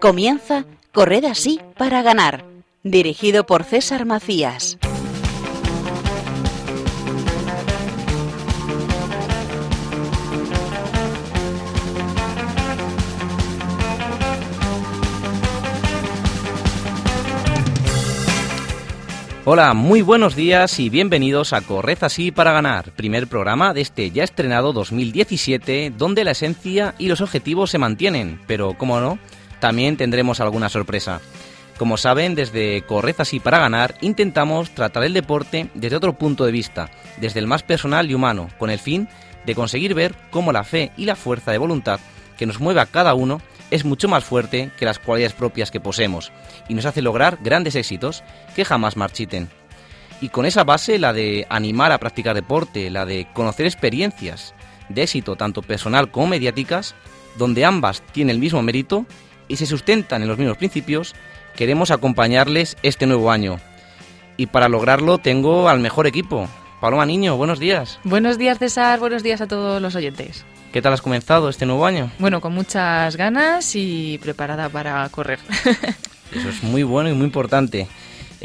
Comienza Corred así para ganar, dirigido por César Macías. Hola, muy buenos días y bienvenidos a Corred así para ganar, primer programa de este ya estrenado 2017, donde la esencia y los objetivos se mantienen, pero como no, también tendremos alguna sorpresa. Como saben, desde Corred así para ganar intentamos tratar el deporte desde otro punto de vista, desde el más personal y humano, con el fin de conseguir ver cómo la fe y la fuerza de voluntad que nos mueve a cada uno es mucho más fuerte que las cualidades propias que poseemos y nos hace lograr grandes éxitos que jamás marchiten. Y con esa base, la de animar a practicar deporte, la de conocer experiencias de éxito tanto personal como mediáticas, donde ambas tienen el mismo mérito y se sustentan en los mismos principios, queremos acompañarles este nuevo año. Y para lograrlo tengo al mejor equipo. Paloma Niño, buenos días. Buenos días César, buenos días a todos los oyentes. ¿Qué tal has comenzado este nuevo año? Bueno, con muchas ganas y preparada para correr. Eso es muy bueno y muy importante.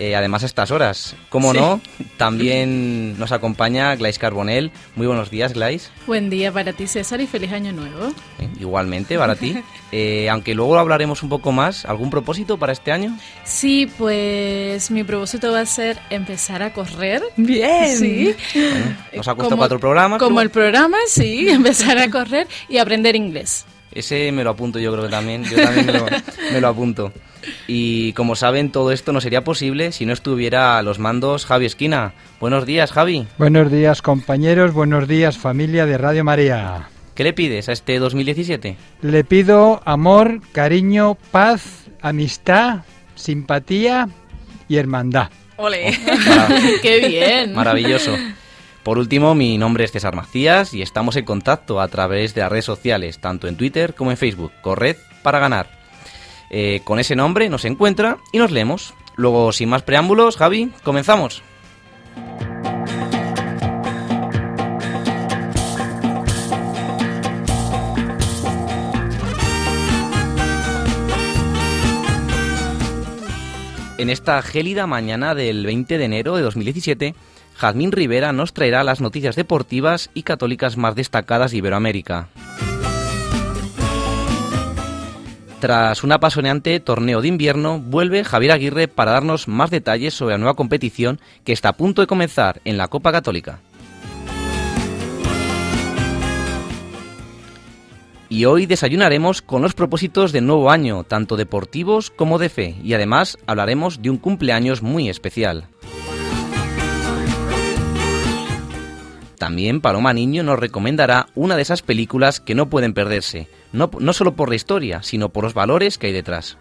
Eh, además a estas horas. Como no, también nos acompaña Glais Carbonell. Muy buenos días, Glais. Buen día para ti, César, y feliz año nuevo. igualmente, para ti. Eh, aunque luego hablaremos un poco más, ¿algún propósito para este año? Sí, pues mi propósito va a ser empezar a correr. Bien. Sí. nos ha costado cuatro programas. Como el programa, sí, empezar a correr y aprender inglés. Ese me lo apunto yo creo que también. Yo también me lo, me lo apunto. Y como saben, todo esto no sería posible si no estuviera a los mandos Javi Esquina. Buenos días, Javi. Buenos días, compañeros. Buenos días, familia de Radio María. ¿Qué le pides a este 2017? Le pido amor, cariño, paz, amistad, simpatía y hermandad. ¡Ole! ¡Qué bien! Maravilloso. Por último, mi nombre es César Macías y estamos en contacto a través de las redes sociales, tanto en Twitter como en Facebook. Corred para ganar. Eh, con ese nombre nos encuentra y nos leemos. Luego, sin más preámbulos, Javi, comenzamos. En esta gélida mañana del 20 de enero de 2017, Jazmín Rivera nos traerá las noticias deportivas y católicas más destacadas de Iberoamérica. Tras un apasionante torneo de invierno, vuelve Javier Aguirre para darnos más detalles sobre la nueva competición que está a punto de comenzar en la Copa Católica. Y hoy desayunaremos con los propósitos del nuevo año, tanto deportivos como de fe, y además hablaremos de un cumpleaños muy especial. También Paloma Niño nos recomendará una de esas películas que no pueden perderse, no, solo por la historia, sino por los valores que hay detrás.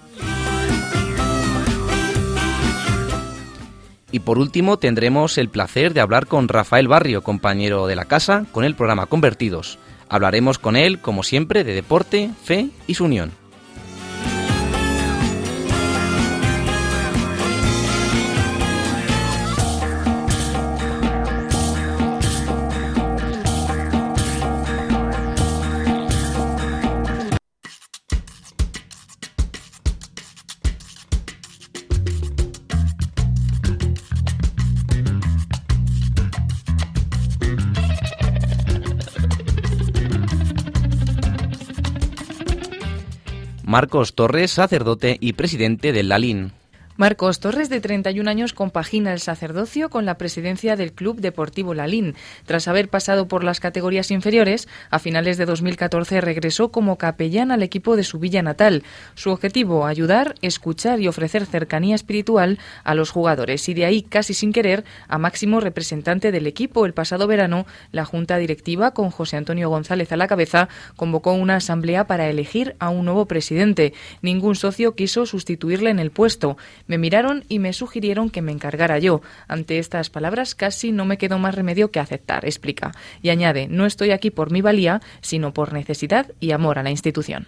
Y por último tendremos el placer de hablar con Rafael Barrio, compañero de la casa, con el programa Convertidos. Hablaremos con él, como siempre, de deporte, fe y su unión. Marcos Torres, sacerdote y presidente del LALIN. Marcos Torres, de 31 años, compagina el sacerdocio con la presidencia del Club Deportivo Lalín. Tras haber pasado por las categorías inferiores, a finales de 2014 regresó como capellán al equipo de su villa natal. Su objetivo, ayudar, escuchar y ofrecer cercanía espiritual a los jugadores y de ahí, casi sin querer, a máximo representante del equipo. El pasado verano, la Junta Directiva, con José Antonio González a la cabeza, convocó una asamblea para elegir a un nuevo presidente. Ningún socio quiso sustituirle en el puesto. Me miraron y me sugirieron que me encargara yo. Ante estas palabras casi no me quedó más remedio que aceptar, explica. Y añade, no estoy aquí por mi valía, sino por necesidad y amor a la institución.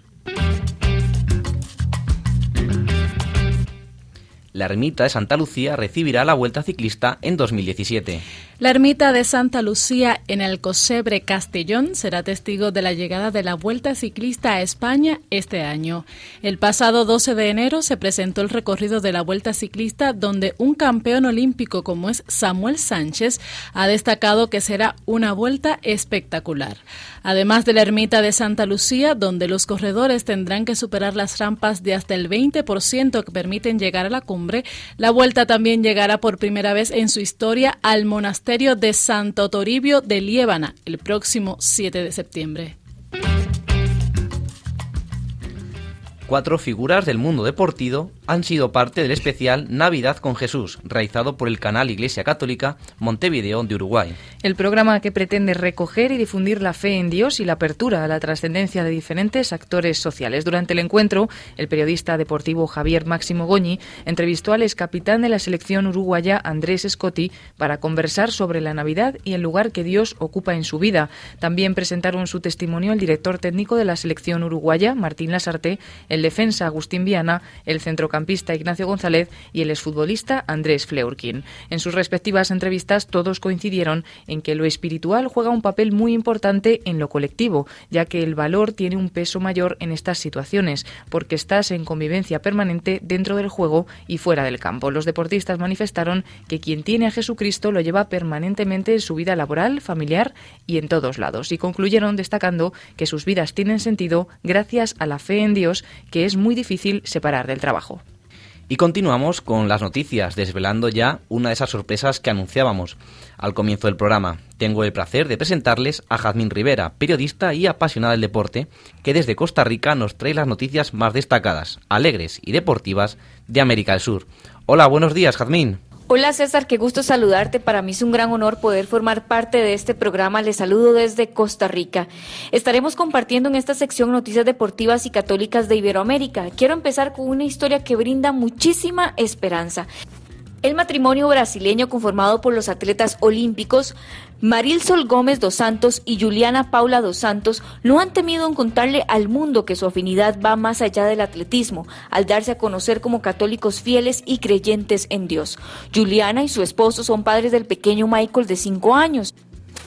La ermita de Santa Lucía recibirá la Vuelta Ciclista en 2017. La ermita de Santa Lucía en el Cosebre Castellón será testigo de la llegada de la Vuelta Ciclista a España este año. El pasado 12 de enero se presentó el recorrido de la Vuelta Ciclista donde un campeón olímpico como es Samuel Sánchez ha destacado que será una vuelta espectacular. Además de la ermita de Santa Lucía, donde los corredores tendrán que superar las rampas de hasta el 20% que permiten llegar a la cumbre, la vuelta también llegará por primera vez en su historia al monasterio de Santo Toribio de Liébana el próximo 7 de septiembre. Cuatro figuras del mundo deportivo han sido parte del especial Navidad con Jesús, realizado por el canal Iglesia Católica Montevideo de Uruguay. El programa que pretende recoger y difundir la fe en Dios y la apertura a la trascendencia de diferentes actores sociales. Durante el encuentro, el periodista deportivo Javier Máximo Goñi entrevistó al ex capitán de la selección uruguaya Andrés Scotti para conversar sobre la Navidad y el lugar que Dios ocupa en su vida. También presentaron su testimonio el director técnico de la selección uruguaya, Martín Lasarte, el defensa Agustín Viana, el centrocampista pista Ignacio González y el exfutbolista Andrés Fleurkin. En sus respectivas entrevistas todos coincidieron en que lo espiritual juega un papel muy importante en lo colectivo, ya que el valor tiene un peso mayor en estas situaciones, porque estás en convivencia permanente dentro del juego y fuera del campo. Los deportistas manifestaron que quien tiene a Jesucristo lo lleva permanentemente en su vida laboral, familiar y en todos lados, y concluyeron destacando que sus vidas tienen sentido gracias a la fe en Dios, que es muy difícil separar del trabajo. Y continuamos con las noticias, desvelando ya una de esas sorpresas que anunciábamos al comienzo del programa. Tengo el placer de presentarles a Jazmín Rivera, periodista y apasionada del deporte, que desde Costa Rica nos trae las noticias más destacadas, alegres y deportivas de América del Sur. Hola, buenos días, Jazmín. Hola César, qué gusto saludarte. Para mí es un gran honor poder formar parte de este programa. Les saludo desde Costa Rica. Estaremos compartiendo en esta sección noticias deportivas y católicas de Iberoamérica. Quiero empezar con una historia que brinda muchísima esperanza. El matrimonio brasileño conformado por los atletas olímpicos Maril Sol Gómez dos Santos y Juliana Paula dos Santos no han temido en contarle al mundo que su afinidad va más allá del atletismo, al darse a conocer como católicos fieles y creyentes en Dios. Juliana y su esposo son padres del pequeño Michael de 5 años.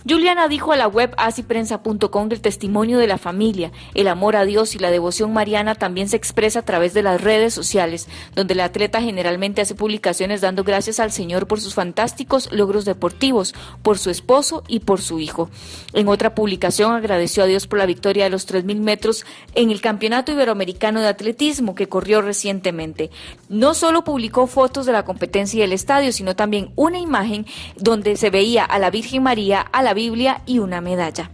Juliana dijo a la web asiprensa.com el testimonio de la familia, el amor a Dios y la devoción mariana también se expresa a través de las redes sociales, donde la atleta generalmente hace publicaciones dando gracias al Señor por sus fantásticos logros deportivos, por su esposo y por su hijo. En otra publicación agradeció a Dios por la victoria de los 3.000 metros en el Campeonato Iberoamericano de Atletismo que corrió recientemente. No solo publicó fotos de la competencia y del estadio, sino también una imagen donde se veía a la Virgen María, a la Biblia y una medalla.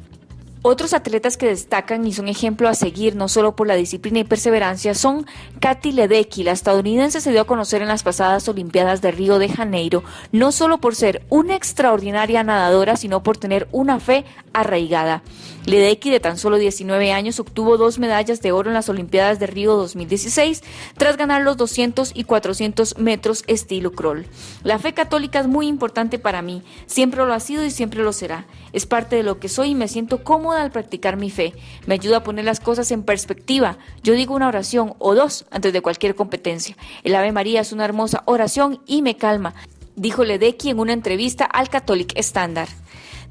Otros atletas que destacan y son ejemplo a seguir no solo por la disciplina y perseverancia son Katy Ledecky, la estadounidense se dio a conocer en las pasadas Olimpiadas de Río de Janeiro, no solo por ser una extraordinaria nadadora, sino por tener una fe arraigada. Ledecky, de tan solo 19 años, obtuvo dos medallas de oro en las Olimpiadas de Río 2016 tras ganar los 200 y 400 metros estilo crawl. La fe católica es muy importante para mí, siempre lo ha sido y siempre lo será. Es parte de lo que soy y me siento cómoda al practicar mi fe. Me ayuda a poner las cosas en perspectiva. Yo digo una oración o dos antes de cualquier competencia. El Ave María es una hermosa oración y me calma, dijo Ledecky en una entrevista al Catholic Standard.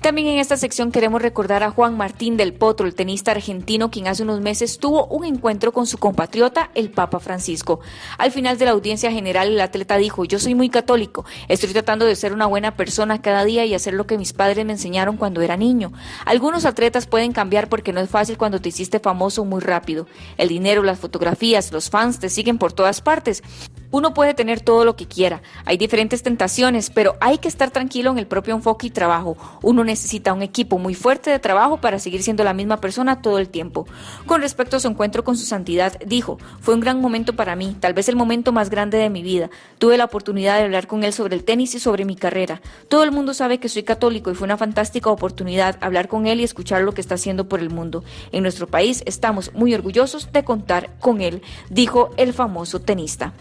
También en esta sección queremos recordar a Juan Martín del Potro, el tenista argentino, quien hace unos meses tuvo un encuentro con su compatriota, el Papa Francisco. Al final de la audiencia general, el atleta dijo, yo soy muy católico, estoy tratando de ser una buena persona cada día y hacer lo que mis padres me enseñaron cuando era niño. Algunos atletas pueden cambiar porque no es fácil cuando te hiciste famoso muy rápido. El dinero, las fotografías, los fans te siguen por todas partes. Uno puede tener todo lo que quiera, hay diferentes tentaciones, pero hay que estar tranquilo en el propio enfoque y trabajo. Uno necesita un equipo muy fuerte de trabajo para seguir siendo la misma persona todo el tiempo. Con respecto a su encuentro con su santidad, dijo, fue un gran momento para mí, tal vez el momento más grande de mi vida. Tuve la oportunidad de hablar con él sobre el tenis y sobre mi carrera. Todo el mundo sabe que soy católico y fue una fantástica oportunidad hablar con él y escuchar lo que está haciendo por el mundo. En nuestro país estamos muy orgullosos de contar con él, dijo el famoso tenista.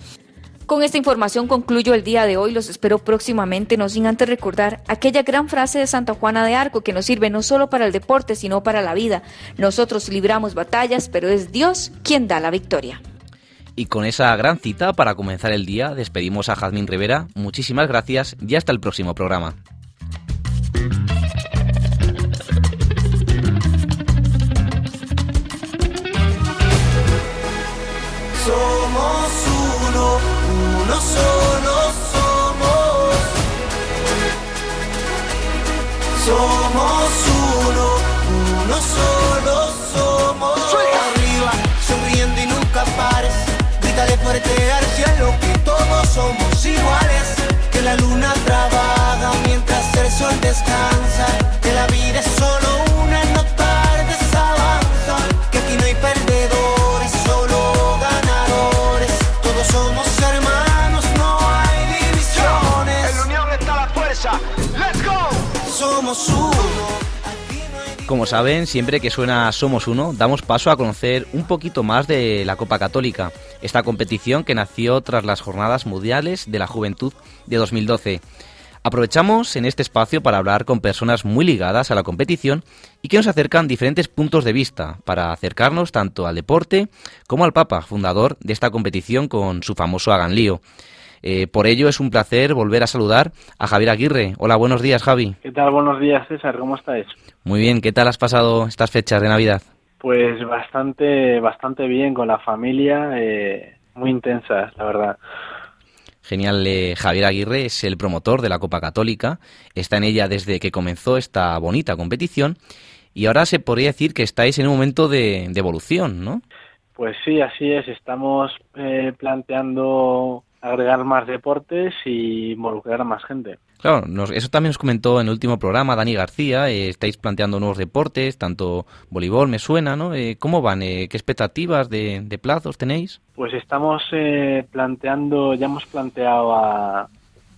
Con esta información concluyo el día de hoy. Los espero próximamente, no sin antes recordar aquella gran frase de Santa Juana de Arco que nos sirve no solo para el deporte, sino para la vida. Nosotros libramos batallas, pero es Dios quien da la victoria. Y con esa gran cita para comenzar el día, despedimos a Jazmín Rivera. Muchísimas gracias y hasta el próximo programa uno solo somos. Somos uno, uno solo somos. Suelta arriba, sonriendo y nunca pares. Grítale fuerte al cielo que todos somos iguales. Que la luna trabaja mientras el sol descansa. Que la vida es solo una, Como saben, siempre que suena Somos Uno, damos paso a conocer un poquito más de la Copa Católica, esta competición que nació tras las Jornadas Mundiales de la Juventud de 2012. Aprovechamos en este espacio para hablar con personas muy ligadas a la competición y que nos acercan diferentes puntos de vista para acercarnos tanto al deporte como al Papa, fundador de esta competición con su famoso Hagan Lío. Eh, por ello es un placer volver a saludar a Javier Aguirre. Hola, buenos días Javi. ¿Qué tal? Buenos días, César. ¿Cómo estáis? Muy bien, ¿qué tal has pasado estas fechas de Navidad? Pues bastante, bastante bien con la familia, eh, muy intensas, la verdad. Genial, eh, Javier Aguirre es el promotor de la Copa Católica, está en ella desde que comenzó esta bonita competición y ahora se podría decir que estáis en un momento de, de evolución, ¿no? Pues sí, así es. Estamos eh, planteando agregar más deportes y involucrar a más gente. Claro, nos- eso también nos comentó en el último programa Dani García, eh, estáis planteando nuevos deportes, tanto voleibol me suena, ¿no? Eh, ¿Cómo van? Eh, ¿Qué expectativas de, de plazos tenéis? Pues estamos eh, planteando, ya hemos planteado a,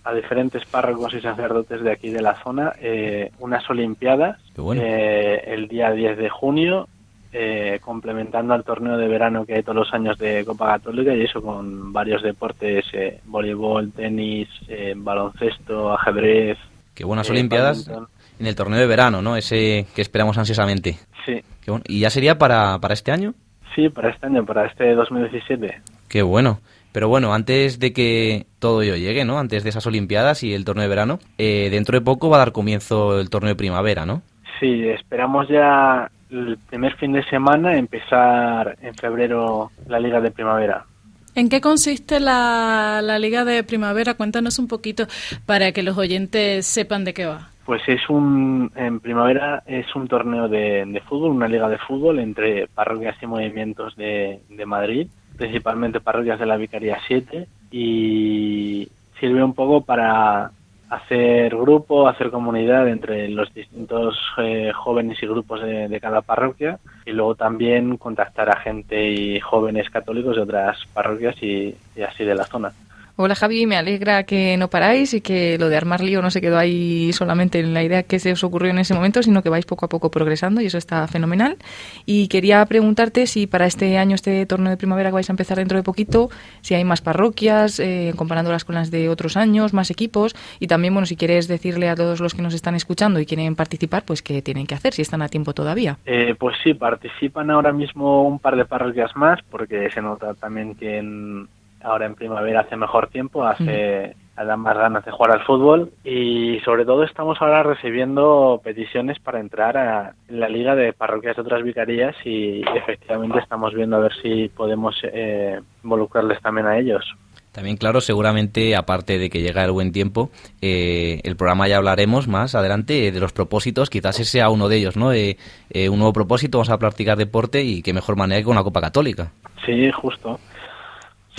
a diferentes párrocos y sacerdotes de aquí de la zona eh, unas Olimpiadas bueno. el día 10 de junio, eh, complementando al torneo de verano que hay todos los años de Copa Católica y eso con varios deportes, eh, voleibol, tenis, eh, baloncesto, ajedrez. Qué buenas eh, Olimpiadas badminton. en el torneo de verano, ¿no? Ese que esperamos ansiosamente. Sí, Qué bueno. ¿Y ya sería para, para este año? sí, para este año, para este 2017. Qué bueno. Pero bueno, antes de que todo ello llegue, ¿no? Antes de esas Olimpiadas y el torneo de verano, eh, dentro de poco va a dar comienzo el torneo de primavera, ¿no? Sí, esperamos ya el primer fin de semana empezar en febrero la liga de primavera. ¿En qué consiste la, la Liga de Primavera? Cuéntanos un poquito para que los oyentes sepan de qué va. Pues es un, en primavera es un torneo de, de fútbol, una liga de fútbol entre parroquias y movimientos de, de Madrid, principalmente parroquias de la Vicaría 7, y sirve un poco para hacer grupo, hacer comunidad entre los distintos eh, jóvenes y grupos de, de cada parroquia, y luego también contactar a gente y jóvenes católicos de otras parroquias y- y así de la zona. Hola Javi, me alegra que no paráis y que lo de armar lío no se quedó ahí solamente en la idea que se os ocurrió en ese momento, sino que vais poco a poco progresando y eso está fenomenal. Y quería preguntarte si para este año, este torneo de primavera que vais a empezar dentro de poquito, si hay más parroquias, eh, comparándolas con las de otros años, más equipos y también, bueno, si quieres decirle a todos los que nos están escuchando y quieren participar, pues qué tienen que hacer, si están a tiempo todavía. Eh, pues sí, participan ahora mismo un par de parroquias más porque se nota también que en- ahora en primavera hace mejor tiempo, hace dan más ganas de jugar al fútbol y sobre todo estamos ahora recibiendo peticiones para entrar a la liga de parroquias de otras vicarías y efectivamente estamos viendo a ver si podemos eh, involucrarles también a ellos. También, claro, seguramente, aparte de que llega el buen tiempo, eh, el programa ya hablaremos más adelante de los propósitos, quizás ese sea uno de ellos, ¿no? Eh, eh, un nuevo propósito, vamos a practicar deporte y qué mejor manera que con una Copa Católica. Sí, justo.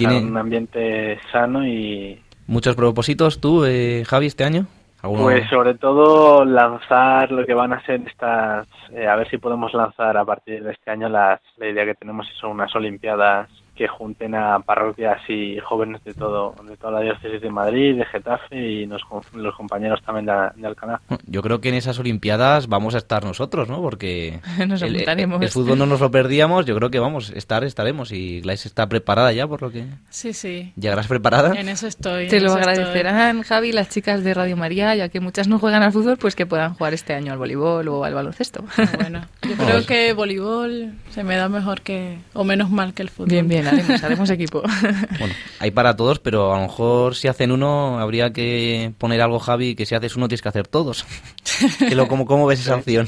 Tiene- un ambiente sano y ¿Muchos propósitos tú, eh, Javi, este año? ¿Alguno? Pues sobre todo lanzar lo que van a ser estas, eh, a ver si podemos lanzar a partir de este año las, la idea que tenemos son unas olimpiadas que junten a parroquias y jóvenes de todo, de toda la diócesis de Madrid, de Getafe y nos- los compañeros también de, de Alcalá. Yo creo que en esas Olimpiadas vamos a estar nosotros, ¿no? Porque Nos el, fútbol no nos lo perdíamos, yo creo que vamos, estar estaremos y Glais está preparada ya, por lo que... Sí, sí. ¿Llegarás preparada? En eso estoy. Te lo estoy. agradecerán, Javi, las chicas de Radio María, ya que muchas no juegan al fútbol, pues que puedan jugar este año al voleibol o al baloncesto. Bueno, yo creo que voleibol se me da mejor que, o menos mal que el fútbol. Bien, bien, haremos, haremos equipo. Bueno, hay para todos, pero a lo mejor si hacen uno habría que poner algo, Javi, que si haces uno tienes que hacer todos. ¿cómo, ¿Cómo ves esa opción?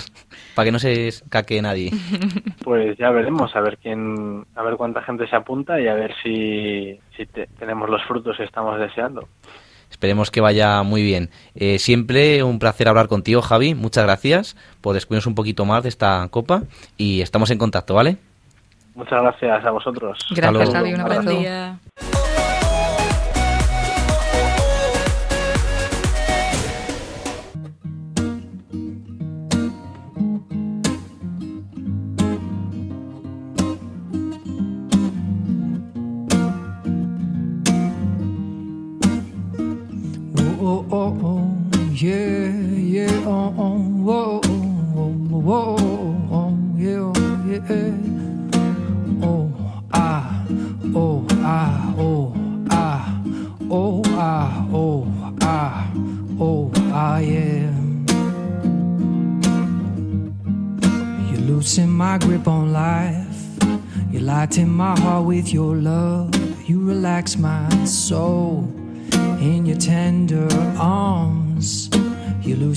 Para que no se caque nadie. Pues ya veremos, a ver quién, a ver cuánta gente se apunta y a ver si, si tenemos los frutos que estamos deseando. Esperemos que vaya muy bien. Eh, siempre un placer hablar contigo, Javi. Muchas gracias por descubrirnos un poquito más de esta copa y estamos en contacto, ¿vale? Muchas gracias a vosotros. Gracias, Javi. Un abrazo.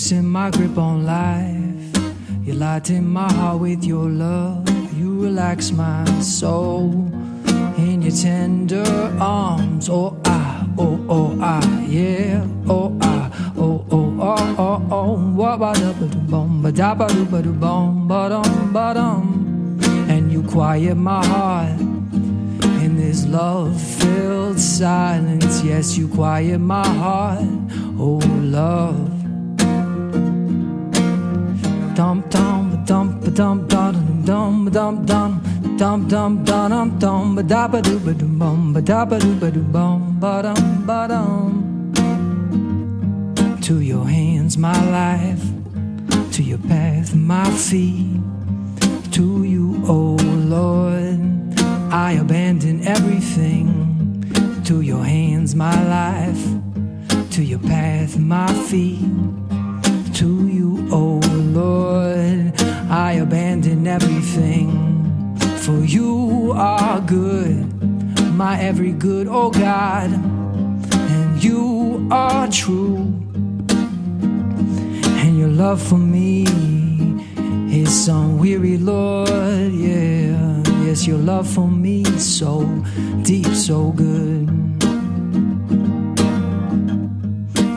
Loosen my grip on life. You lighten my heart with your love. You relax my soul in your tender arms. Oh, ah, oh, oh, ah, yeah. Oh, ah, oh, oh, oh, oh, oh. What ba da ba bum ba da ba do ba do bum ba dum ba dum And you quiet my heart in this love filled silence. Yes, you quiet my heart, oh love. Dum dum dum dum dum dum dum dum dum dum dum dum dum dum. To your hands, my life, to your path, my feet, to you, oh Lord, I abandon everything to your hands, my life, to your path, my feet, to you, oh Lord, I abandon everything. For you are good, my every good, oh God, and you are true, and your love for me is unweary, Lord, yeah. Yes, your love for me so deep, so good.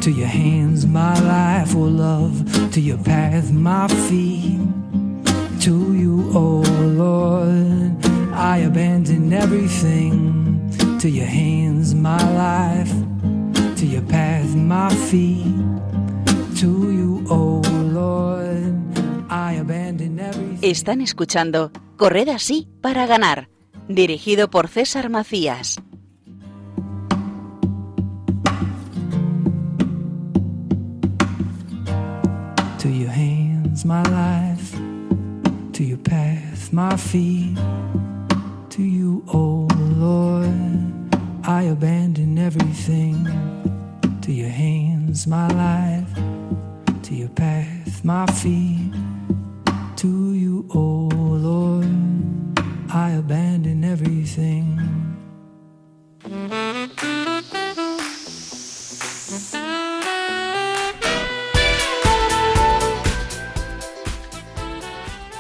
To your hands, my life will love. To your path, my feet. To you, oh Lord, I abandon everything. To your hands, my life. To your path, my feet. To you, oh Lord. Están escuchando Corred así para ganar, dirigido por César Macías. My life, to your path, my feet, to you, oh Lord, I abandon everything. To your hands, my life, to your path, my feet. to you, oh Lord. I abandon everything.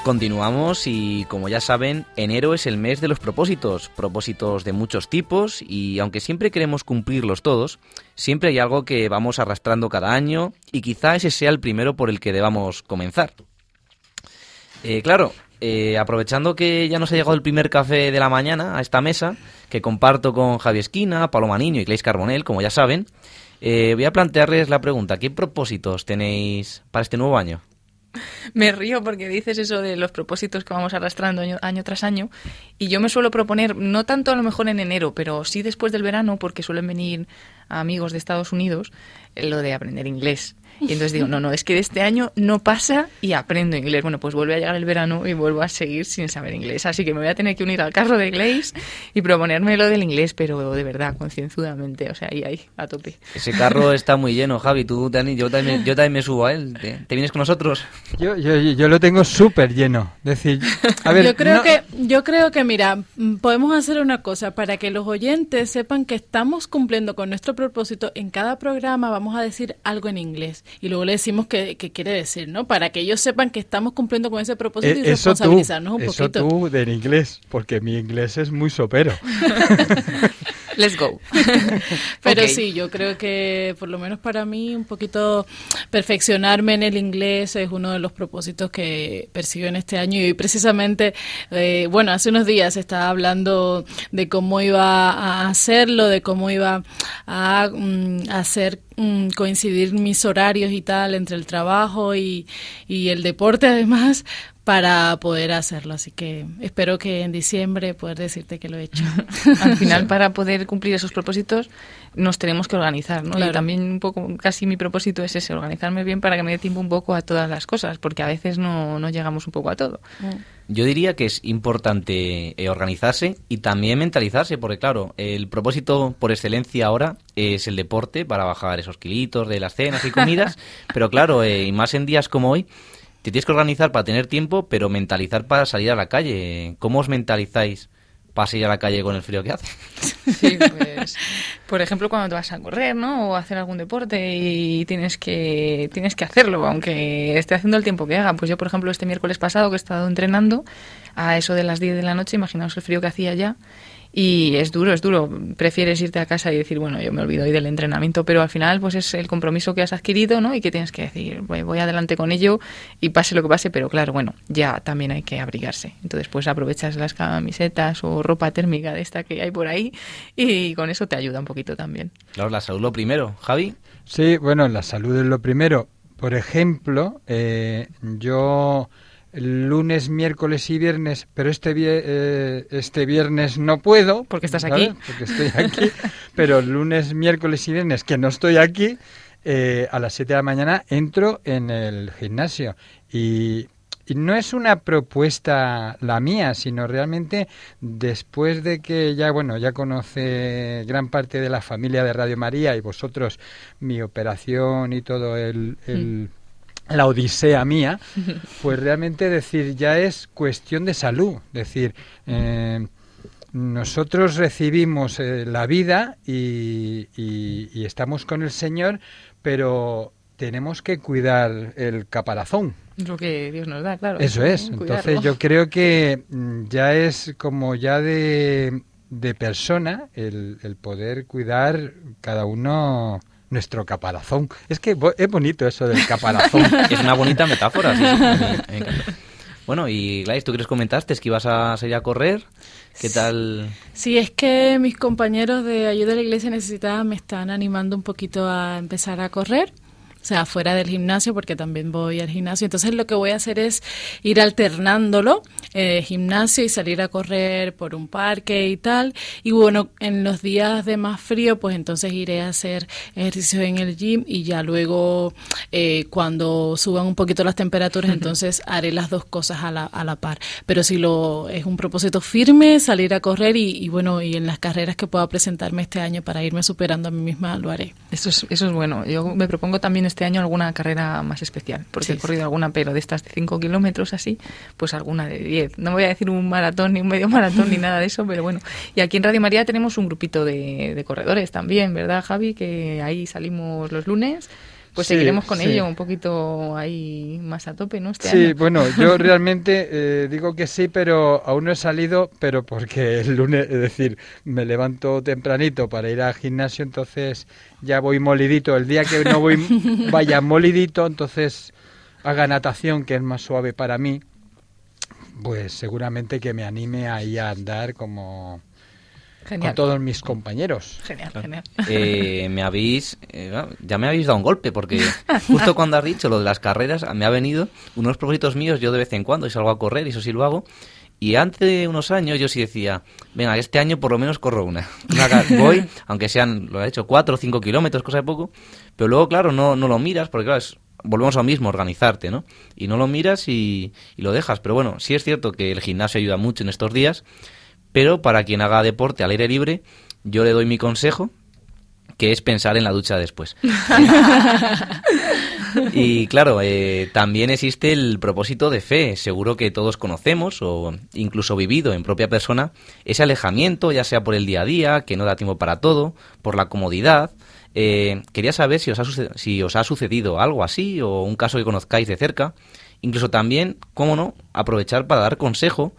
Continuamos y como ya saben, enero es el mes de los propósitos, propósitos de muchos tipos y aunque siempre queremos cumplirlos todos, siempre hay algo que vamos arrastrando cada año y quizá ese sea el primero por el que debamos comenzar. Eh, claro, eh, aprovechando que ya nos ha llegado el primer café de la mañana a esta mesa, que comparto con Javi Esquina, Paloma Niño y Cleis Carbonel, como ya saben, eh, voy a plantearles la pregunta, ¿qué propósitos tenéis para este nuevo año? Me río porque dices eso de los propósitos que vamos arrastrando año, tras año y yo me suelo proponer, no tanto a lo mejor en enero, pero sí después del verano porque suelen venir amigos de Estados Unidos, lo de aprender inglés. Y entonces digo, no, no, es que de este año no pasa y aprendo inglés. Bueno, pues vuelve a llegar el verano y vuelvo a seguir sin saber inglés. Así que me voy a tener que unir al carro de inglés y proponerme lo del inglés, pero de verdad, concienzudamente, o sea, ahí, ahí, a tope. Ese carro está muy lleno, Javi. Tú, Dani, yo también, yo también me subo a él. ¿Te, te vienes con nosotros? Yo, yo, yo lo tengo súper lleno. Decir, a ver, yo creo no- que yo creo que mira mm, podemos hacer una cosa para que los oyentes sepan que estamos cumpliendo con nuestro propósito en cada programa vamos a decir algo en inglés y luego le decimos qué, qué quiere decir no para que ellos sepan que estamos cumpliendo con ese propósito y Eh, eso tú, responsabilizarnos un eso poquito tú del inglés, porque mi inglés es muy sopero. Let's go. Pero sí, yo creo que por lo menos para mí un poquito perfeccionarme en el inglés es uno de los propósitos que persigo en este año. Y hoy precisamente, eh, bueno, hace unos días estaba hablando de cómo iba a hacerlo, de cómo iba a mm, hacer mm, coincidir mis horarios y tal entre el trabajo y, y el deporte además para poder hacerlo. Así que espero que en diciembre poder decirte que lo he hecho. Al final, para poder cumplir esos propósitos, nos tenemos que organizar, ¿no? Claro. Y también un poco, casi mi propósito es ese, organizarme bien para que me dé tiempo un poco a todas las cosas, porque a veces no, no llegamos un poco a todo. Yo diría que es importante eh, organizarse y también mentalizarse, porque claro, el propósito por excelencia ahora es el deporte para bajar esos kilitos de las cenas y comidas, pero claro, eh, y más en días como hoy, te tienes que organizar para tener tiempo, pero mentalizar para salir a la calle. ¿Cómo os mentalizáis para salir a la calle con el frío que hace? Sí, pues, por ejemplo, cuando te vas a correr, ¿no? O hacer algún deporte y tienes que, tienes que hacerlo, aunque esté haciendo el tiempo que haga. Pues yo, por ejemplo, este miércoles pasado que he estado entrenando, a eso de las 10 de la noche, imaginaos el frío que hacía ya. Y es duro, es duro. Prefieres irte a casa y decir, bueno, yo me olvido hoy del entrenamiento, pero al final, pues es el compromiso que has adquirido, ¿no? Y que tienes que decir, voy, voy adelante con ello y pase lo que pase, pero claro, bueno, ya también hay que abrigarse. Entonces, pues aprovechas las camisetas o ropa térmica de esta que hay por ahí y con eso te ayuda un poquito también. Claro, la salud lo primero. Javi, Sí, bueno, la salud es lo primero. Por ejemplo, eh, yo lunes, miércoles y viernes, pero este, eh, este viernes no puedo. Porque estás ¿sabes? aquí. Porque estoy aquí. pero lunes, miércoles y viernes que no estoy aquí, eh, a las 7 de la mañana entro en el gimnasio. Y, y no es una propuesta la mía, sino realmente después de que ya, bueno, ya conoce gran parte de la familia de Radio María y vosotros mi operación y todo el, el- la odisea mía, pues realmente decir ya es cuestión de salud, decir eh, nosotros recibimos eh, la vida y, y- y estamos con el Señor, pero tenemos que cuidar el caparazón. Lo que Dios nos da, claro. Eso es. Cuidarlo. Entonces yo creo que mm, ya es como ya de, de persona el, el poder cuidar cada uno nuestro caparazón. Es que bo- es bonito eso del caparazón. es una bonita metáfora. sí, sí, me- encanta. Bueno, y Gladys, ¿tú qué les comentaste? ¿Es que ibas a salir a correr? ¿Qué tal? Sí, es que mis compañeros de ayuda a la iglesia necesitada me están animando un poquito a empezar a correr. O sea, fuera del gimnasio, porque también voy al gimnasio. Entonces lo que voy a hacer es ir alternándolo, eh, gimnasio y salir a correr por un parque y tal. Y bueno, en los días de más frío, pues entonces iré a hacer ejercicio en el gym y ya luego eh, cuando suban un poquito las temperaturas, entonces haré las dos cosas a la, a la par. Pero si lo es un propósito firme, salir a correr y, y bueno, y en las carreras que pueda presentarme este año para irme superando a mí misma, lo haré. Eso es, eso es bueno. Yo me propongo también este año alguna carrera más especial, porque Sí, he corrido alguna, pero de estas de 5 kilómetros así, pues alguna de 10. No voy a decir un maratón ni un medio maratón ni nada de eso, pero bueno. Y aquí en Radio María tenemos un grupito de, de corredores también, ¿verdad, Javi? Que ahí salimos los lunes. Pues Sí, seguiremos con sí. ello un poquito ahí más a tope, ¿no? Este Sí, año. bueno, yo realmente eh, digo que sí, pero aún no he salido, pero porque el lunes, es decir, me levanto tempranito para ir al gimnasio, entonces ya voy molidito. El día que no voy vaya molidito, entonces haga natación, que es más suave para mí, pues seguramente que me anime ahí a andar como Genial. con todos mis compañeros. Genial, genial. Eh, me habéis eh, ya me habéis dado un golpe porque justo cuando has dicho lo de las carreras me ha venido unos propósitos míos yo de vez en cuando y salgo a correr y eso sí lo hago Y hace unos años yo sí decía, venga, este año por lo menos corro una. voy, aunque sean, lo he hecho, cuatro o cinco kilómetros, cosa de poco, pero luego, claro, no, no lo miras, porque claro, volvemos a lo mismo, organizarte, ¿no? Y no lo miras y, y lo dejas. Pero bueno, sí es cierto que el gimnasio ayuda mucho en estos días, pero para quien haga deporte al aire libre, yo le doy mi consejo, que es pensar en la ducha después. y claro, eh, también existe el propósito de fe. Seguro que todos conocemos o incluso vivido en propia persona ese alejamiento, ya sea por el día a día, que no da tiempo para todo, por la comodidad. Eh, quería saber si os, ha si os ha sucedido algo así o un caso que conozcáis de cerca. Incluso también, cómo no, aprovechar para dar consejo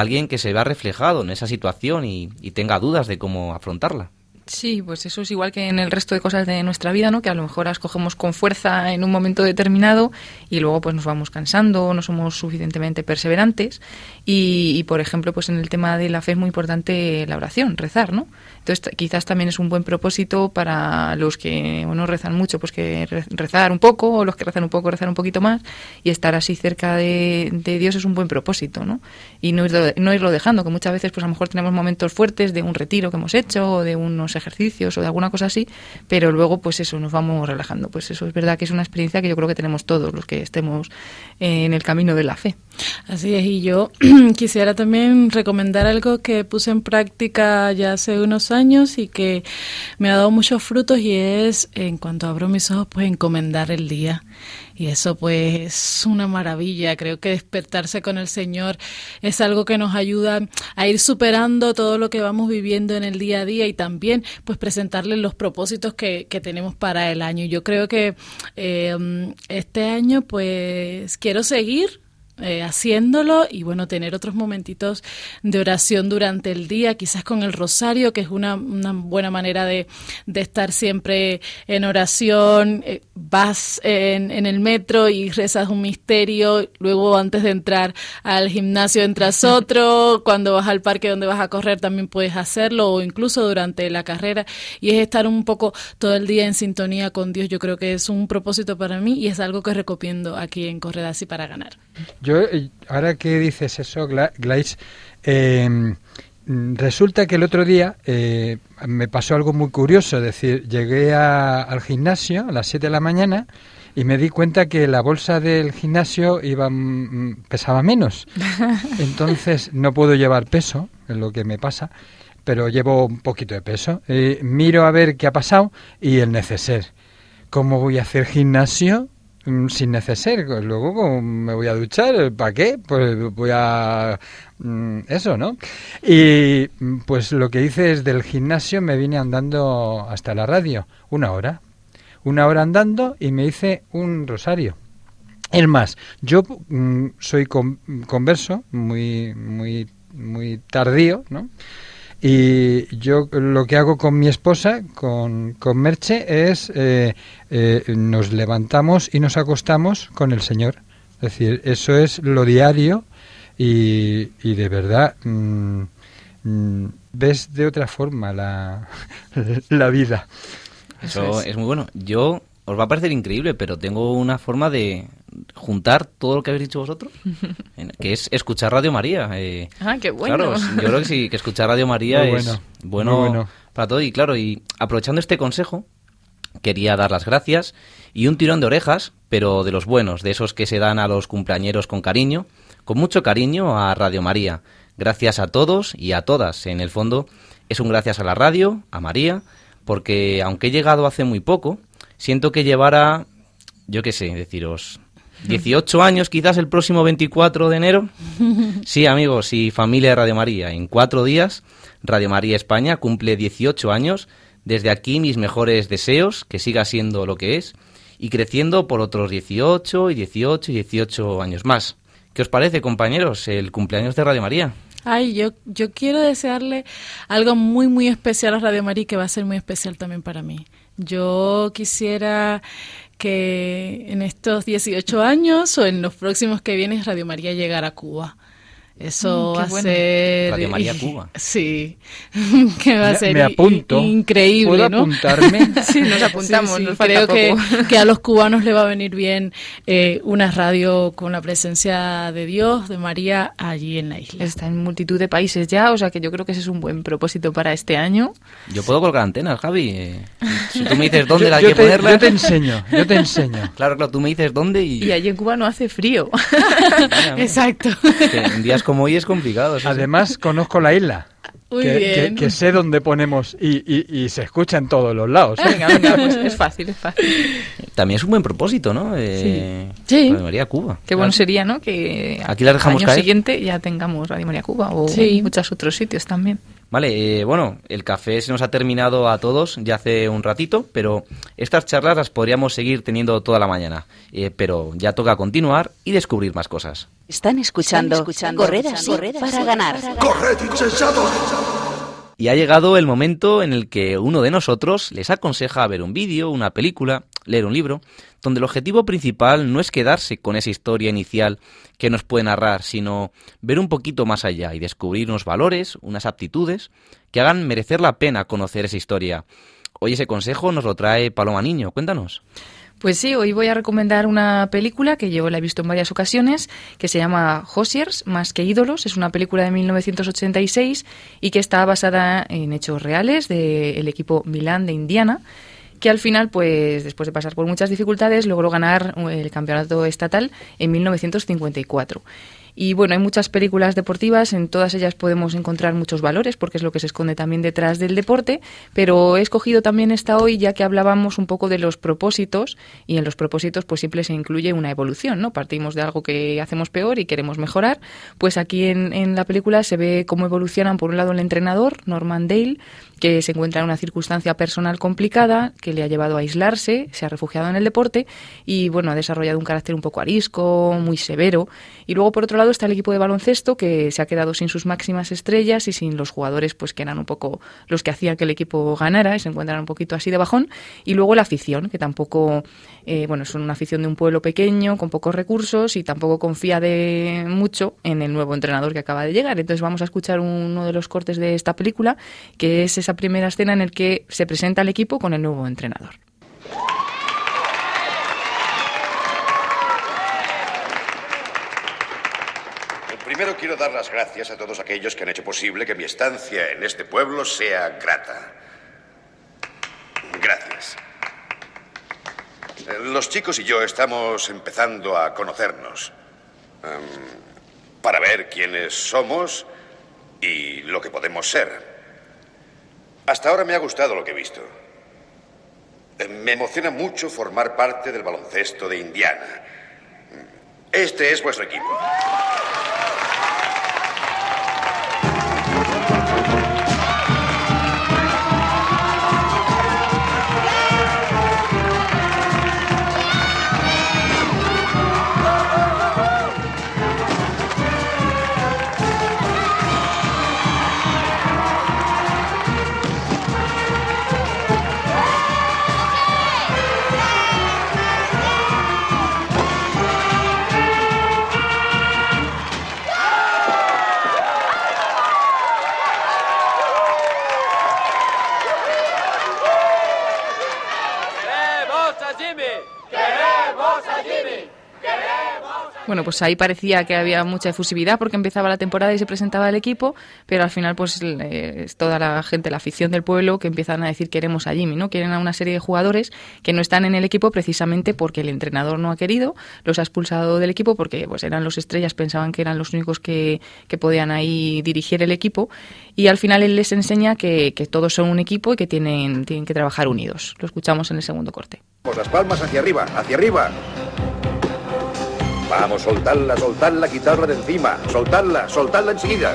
alguien que se vea reflejado en esa situación y tenga dudas de cómo afrontarla. Sí, pues eso es igual que en el resto de cosas de nuestra vida, ¿no? Que a lo mejor las cogemos con fuerza en un momento determinado y luego pues nos vamos cansando, no somos suficientemente perseverantes y, por ejemplo, pues en el tema de la fe es muy importante la oración, rezar, ¿no? Entonces quizás también es un buen propósito para los que no rezan mucho, pues que rezar un poco o los que rezan un poco, rezar un poquito más y estar así cerca de, Dios es un buen propósito, ¿no? Y no irlo, no irlo dejando, que muchas veces pues a lo mejor tenemos momentos fuertes de un retiro que hemos hecho o de unos ejercicios o de alguna cosa así, pero luego pues eso, nos vamos relajando. Pues eso es verdad que es una experiencia que yo creo que tenemos todos los que estemos en el camino de la fe. Así es, y yo quisiera también recomendar algo que puse en práctica ya hace unos años y que me ha dado muchos frutos y es, en cuanto abro mis ojos, pues encomendar el día. Y eso pues es una maravilla. Creo que despertarse con el Señor es algo que nos ayuda a ir superando todo lo que vamos viviendo en el día a día y también pues presentarle los propósitos que, que tenemos para el año. Yo creo que eh, este año pues quiero seguir eh, haciéndolo y bueno, tener otros momentitos de oración durante el día, quizás con el rosario, que es una, una buena manera de, de, estar siempre en oración. Eh, vas en, en, el metro y rezas un misterio, luego antes de entrar al gimnasio entras otro, cuando vas al parque donde vas a correr también puedes hacerlo o incluso durante la carrera y es estar un poco todo el día en sintonía con Dios. Yo creo que es un propósito para mí y es algo que recomiendo aquí en Correr así para ganar. Yo, eh, ahora que dices eso, Glais, em, resulta que el otro día eh, me pasó algo muy curioso. Es decir, llegué al gimnasio a las 7 de la mañana y me di cuenta que la bolsa del gimnasio iba mm, pesaba menos. Entonces no puedo llevar peso, es lo que me pasa, pero llevo un poquito de peso. Eh, miro a ver qué ha pasado y el neceser. ¿Cómo voy a hacer gimnasio? Mm, sin neceser. Luego me voy a duchar, ¿para qué? Pues voy a... Mm, eso, ¿no? Y mm, pues lo que hice es del gimnasio me vine andando hasta la radio, una hora. Una hora andando y me hice un rosario. Es más, yo soy converso, muy, muy, muy tardío, ¿no? Y yo lo que hago con mi esposa, con, con Merche, es eh, eh, nos levantamos y nos acostamos con el Señor. Es decir, eso es lo diario y, y de verdad mm, mm, ves de otra forma la, la vida. Eso es. es muy bueno. Yo os va a parecer increíble, pero tengo una forma de juntar todo lo que habéis dicho vosotros, que es escuchar Radio María. Eh, ah, qué bueno. Claro, yo creo que sí, que escuchar Radio María es bueno, para todo. Y claro, y aprovechando este consejo, quería dar las gracias y un tirón de orejas, pero de los buenos, de esos que se dan a los cumpleañeros con cariño, con mucho cariño a Radio María. Gracias a todos y a todas. En el fondo, es un gracias a la radio, a María, porque aunque he llegado hace muy poco, siento que llevara, yo qué sé, deciros, 18 años quizás el próximo 24 de enero. Sí, amigos y familia de Radio María, en cuatro días Radio María España cumple 18 años. Desde aquí mis mejores deseos, que siga siendo lo que es, y creciendo por otros 18 y 18 y 18 años más. ¿Qué os parece, compañeros, el cumpleaños de Radio María? Ay, yo, yo quiero desearle algo muy, muy especial a Radio María que va a ser muy especial también para mí. Yo quisiera que en estos 18 años o en los próximos que vienen Radio María llegara a Cuba. Eso Mm, va a bueno. ser... Radio María Cuba. Sí, que va a ser me apunto. increíble, ¿Puedo ¿no? apuntarme? Sí, nos apuntamos, Sí, sí, nos creo que, que a los cubanos le va a venir bien eh, una radio con la presencia de Dios, de María, allí en la isla. Está en multitud de países ya, o sea que yo creo que ese es un buen propósito para este año. Yo puedo colgar antenas, Javi. Si tú me dices dónde yo, hay yo que te, ponerlas. yo te enseño, yo te enseño. Claro, claro, tú me dices dónde y. Y allí en Cuba no hace frío. Exacto. que en días como hoy es complicado. sí, sí. Además, conozco la isla. Muy que, bien. que- que sé dónde ponemos y, y- y se escucha en todos los lados. ¿eh? venga, venga, pues es fácil, es fácil. También es un buen propósito, ¿no? Eh, Sí. Radio María Cuba. Qué bueno Claro. sería, ¿no? Que Aquí la dejamos al año caer. siguiente ya tengamos Radio María Cuba o Sí. muchos otros sitios también. Vale, eh, bueno, el café se nos ha terminado a todos ya hace un ratito, pero estas charlas las podríamos seguir teniendo toda la mañana. Eh, pero ya toca continuar y descubrir más cosas. Están escuchando, Correr así para ganar. Y ha llegado el momento en el que uno de nosotros les aconseja ver un vídeo, una película, leer un libro, donde el objetivo principal no es quedarse con esa historia inicial que nos puede narrar, sino ver un poquito más allá y descubrir unos valores, unas aptitudes que hagan merecer la pena conocer esa historia. Hoy ese consejo nos lo trae Paloma Niño. Cuéntanos. Pues sí, hoy voy a recomendar una película que yo la he visto en varias ocasiones, que se llama Hossiers, más que ídolos. Es una película de 1986 y que está basada en hechos reales del equipo Milán de Indiana que al final, pues después de pasar por muchas dificultades, logró ganar el campeonato estatal en 1954. Y bueno, hay muchas películas deportivas, en todas ellas podemos encontrar muchos valores, porque es lo que se esconde también detrás del deporte, pero he escogido también esta hoy ya que hablábamos un poco de los propósitos, y en los propósitos pues siempre se incluye una evolución, ¿no? Partimos de algo que hacemos peor y queremos mejorar, pues aquí en, en la película se ve cómo evolucionan por un lado el entrenador, Norman Dale, que se encuentra en una circunstancia personal complicada, que le ha llevado a aislarse, se ha refugiado en el deporte y bueno, ha desarrollado un carácter un poco arisco, muy severo. Y luego por otro lado está el equipo de baloncesto que se ha quedado sin sus máximas estrellas y sin los jugadores pues que eran un poco los que hacían que el equipo ganara y se encuentran un poquito así de bajón. Y luego la afición, que tampoco, eh, bueno, es una afición de un pueblo pequeño, con pocos recursos y tampoco confía de mucho en el nuevo entrenador que acaba de llegar. Entonces vamos a escuchar uno de los cortes de esta película, que es esa primera escena en el que se presenta el equipo con el nuevo entrenador. Primero quiero dar las gracias a todos aquellos que han hecho posible que mi estancia en este pueblo sea grata. Gracias. Eh, Los chicos y yo estamos empezando a conocernos em, para ver quiénes somos y lo que podemos ser. Hasta ahora me ha gustado lo que he visto. Eh, Me emociona mucho formar parte del baloncesto de Indiana. Este es vuestro equipo. Pues ahí parecía que había mucha efusividad porque empezaba la temporada y se presentaba el equipo, pero al final pues eh, es toda la gente, la afición del pueblo que empiezan a decir queremos a Jimmy, ¿no? Quieren a una serie de jugadores que no están en el equipo precisamente porque el entrenador no ha querido, los ha expulsado del equipo porque pues eran los estrellas, pensaban que eran los únicos que, que podían ahí dirigir el equipo y al final él les enseña que, que todos son un equipo y que tienen, tienen que trabajar unidos. Lo escuchamos en el segundo corte. Las palmas hacia arriba, hacia arriba. Vamos, soltadla, soltadla, quitarla de encima. Soltadla, soltadla enseguida.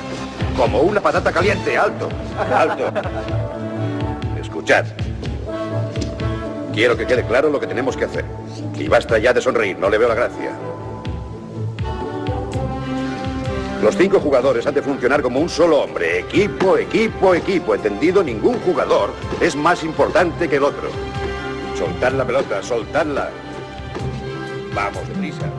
Como una patata caliente, alto, alto. Escuchad. Quiero que quede claro lo que tenemos que hacer. Y basta ya de sonreír, no le veo la gracia. Los cinco jugadores han de funcionar como un solo hombre. Equipo, equipo, equipo. ¿Entendido? Ningún jugador es más importante que el otro. Soltad la pelota, soltadla. Vamos, deprisa.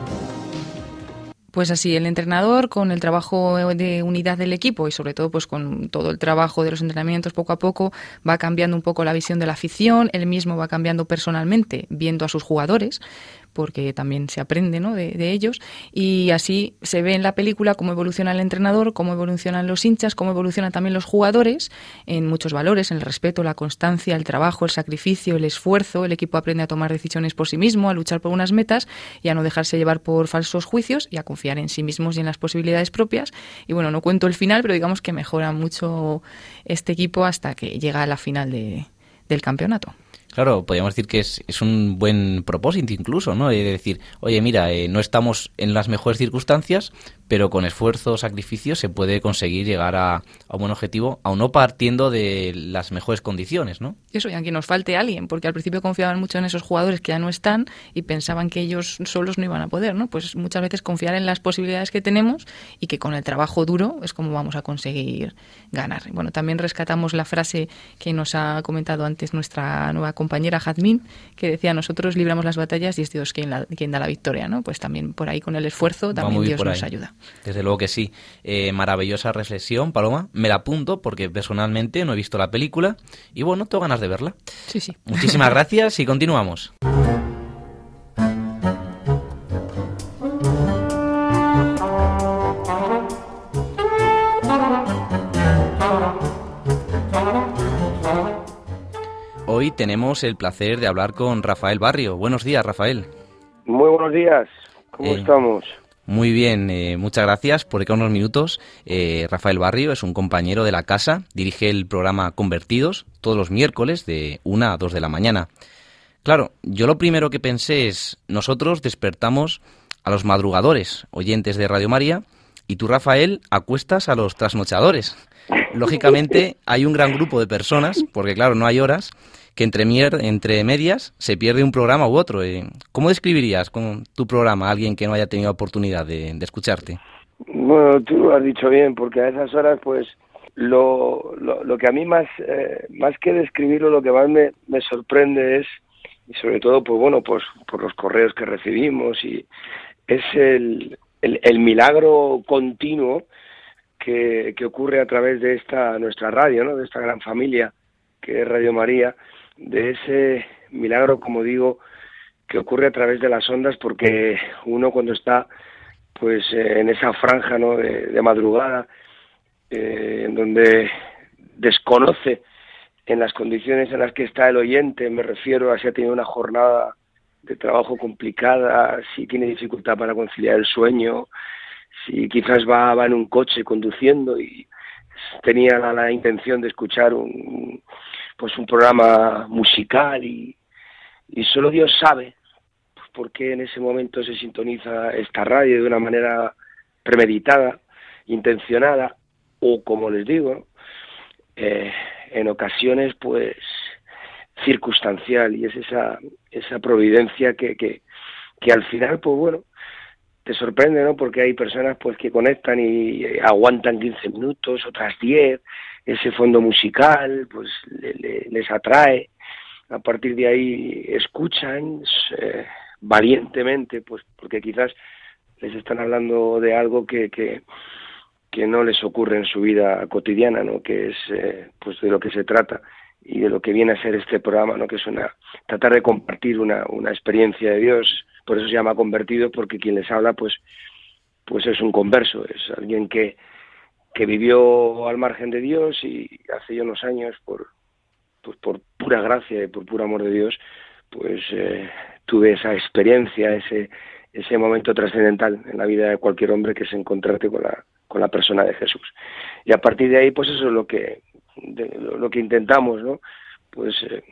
Pues así, el entrenador con el trabajo de unidad del equipo y sobre todo pues con todo el trabajo de los entrenamientos poco a poco va cambiando un poco la visión de la afición, él mismo va cambiando personalmente viendo a sus jugadores, porque también se aprende ¿no? de, ellos. Y así se ve en la película cómo evoluciona el entrenador, cómo evolucionan los hinchas, cómo evolucionan también los jugadores en muchos valores, en el respeto, la constancia, el trabajo, el sacrificio, el esfuerzo. El equipo aprende a tomar decisiones por sí mismo, a luchar por unas metas y a no dejarse llevar por falsos juicios y a confiar en sí mismos y en las posibilidades propias. Y bueno, no cuento el final, pero digamos que mejora mucho este equipo hasta que llega a la final de, del campeonato. Claro, podríamos decir que es, es, un buen propósito incluso, ¿no? De decir, oye, mira, eh, no estamos en las mejores circunstancias, pero con esfuerzo, sacrificio, se puede conseguir llegar a, un buen objetivo, aún no partiendo de las mejores condiciones, ¿no? Eso, y aunque nos falte alguien, porque al principio confiaban mucho en esos jugadores que ya no están y pensaban que ellos solos no iban a poder, ¿no? Pues muchas veces confiar en las posibilidades que tenemos y que con el trabajo duro es como vamos a conseguir ganar. Bueno, también rescatamos la frase que nos ha comentado antes nuestra nueva Jazmín, que decía, nosotros libramos las batallas y es Dios quien, quien da la victoria, ¿no? Pues también por ahí con el esfuerzo también Dios nos ayuda. Desde luego que sí. Eh, maravillosa reflexión, Paloma. Me la apunto porque personalmente no he visto la película y bueno, tengo ganas de verla. Sí, sí. Muchísimas gracias y continuamos. Hoy tenemos el placer de hablar con Rafael Barrio. Buenos días, Rafael. Muy buenos días. ¿Cómo eh, estamos? Muy bien, eh, muchas gracias por unos minutos. Eh, Rafael Barrio es un compañero de la casa, dirige el programa Convertidos todos los miércoles de 1 a 2 de la mañana. Claro, yo lo primero que pensé es, nosotros despertamos a los madrugadores, oyentes de Radio María, y tú, Rafael, acuestas a los trasnochadores. Lógicamente, hay un gran grupo de personas, porque claro, no hay horas, que entre, entre medias se pierde un programa u otro. Eh. ¿Cómo describirías con tu programa a alguien que no haya tenido oportunidad de, escucharte? Bueno, tú has dicho bien, porque a esas horas, pues, lo, lo, que a mí más, eh, más que describirlo, lo que más me, me sorprende es, y sobre todo, pues bueno, pues por los correos que recibimos, y es el, el, el milagro continuo que, que ocurre a través de esta nuestra radio, ¿no? de esta gran familia que es Radio María, de ese milagro, como digo, que ocurre a través de las ondas, porque uno cuando está pues eh, en esa franja ¿no? de, madrugada, eh, en donde desconoce en las condiciones en las que está el oyente, me refiero a si ha tenido una jornada de trabajo complicada, si tiene dificultad para conciliar el sueño, si quizás va, va en un coche conduciendo y tenía la intención de escuchar un, pues un programa musical y, y solo Dios sabe pues, por qué en ese momento se sintoniza esta radio de una manera premeditada, intencionada o como les digo, eh, en ocasiones pues circunstancial. Y es esa, esa providencia que, que, que al final pues bueno te sorprende, ¿no? Porque hay personas pues que conectan y aguantan 15 minutos, otras 10, ese fondo musical pues les atrae, a partir de ahí escuchan eh, valientemente, pues porque quizás les están hablando de algo que, que, que, no les ocurre en su vida cotidiana, ¿no? Que es eh, pues de lo que se trata y de lo que viene a ser este programa, ¿no? Que es una tratar de compartir una, una experiencia de Dios por eso se llama convertido porque quien les habla pues pues es un converso es alguien que que vivió al margen de Dios y hace ya unos años por pues por pura gracia y por puro amor de Dios pues eh, tuve esa experiencia ese ese momento trascendental en la vida de cualquier hombre que es encontrarte con la con la persona de Jesús y a partir de ahí pues eso es lo que lo, que intentamos no pues eh,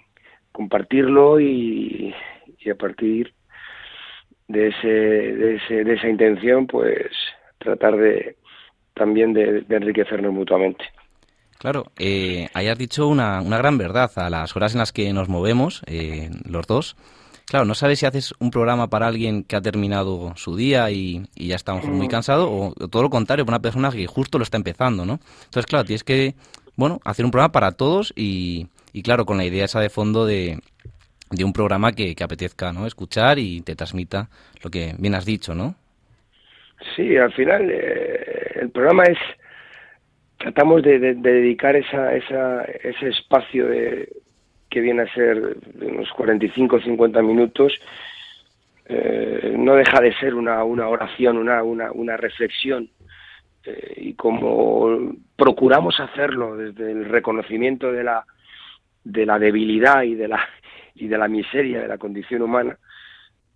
compartirlo y, y a partir de, ese, de, ese, de esa intención, pues tratar de también de, enriquecernos mutuamente. Claro, eh, hayas dicho una, una, gran verdad a las horas en las que nos movemos, eh, los dos. Claro, no sabes si haces un programa para alguien que ha terminado su día y, ya está muy mm. cansado, o, todo lo contrario, para una persona que justo lo está empezando, ¿no? Entonces, claro, tienes que, bueno, hacer un programa para todos y, y claro, con la idea esa de fondo de, un programa que, apetezca ¿no? escuchar y te transmita lo que bien has dicho, ¿no? Sí, al final eh, el programa es tratamos de dedicar esa, esa, ese espacio de, que viene a ser de unos 45 o 50 minutos eh, no deja de ser una, una oración, una, una, una reflexión. Eh, y como procuramos hacerlo desde el reconocimiento de la, de la debilidad y de la, y de la miseria de la condición humana,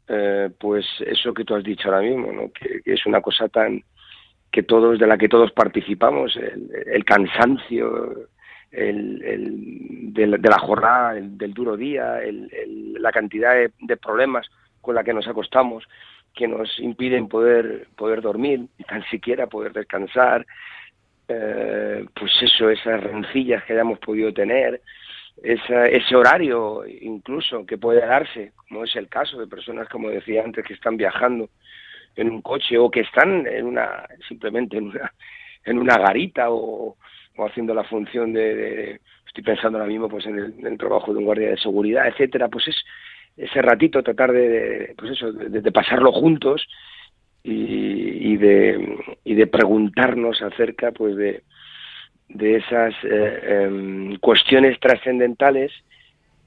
eh, pues eso que tú has dicho ahora mismo, ¿no? que, es una cosa tan que todos de la que todos participamos, el, cansancio, el, de, la- de la jornada, el- del duro día, la cantidad de problemas con la que nos acostamos que nos impiden poder poder dormir y tan siquiera poder descansar eh, pues eso esas rencillas que hayamos podido tener esa- ese horario incluso que puede darse como es el caso de personas como decía antes que están viajando en un coche o que están en una simplemente en una en una garita o, o haciendo la función de, de- estoy pensando ahora mismo pues en el, en el trabajo de un guardia de seguridad etcétera pues es ese ratito tratar de, pues eso de, pasarlo juntos y, de y de preguntarnos acerca pues de de esas eh, em, cuestiones trascendentales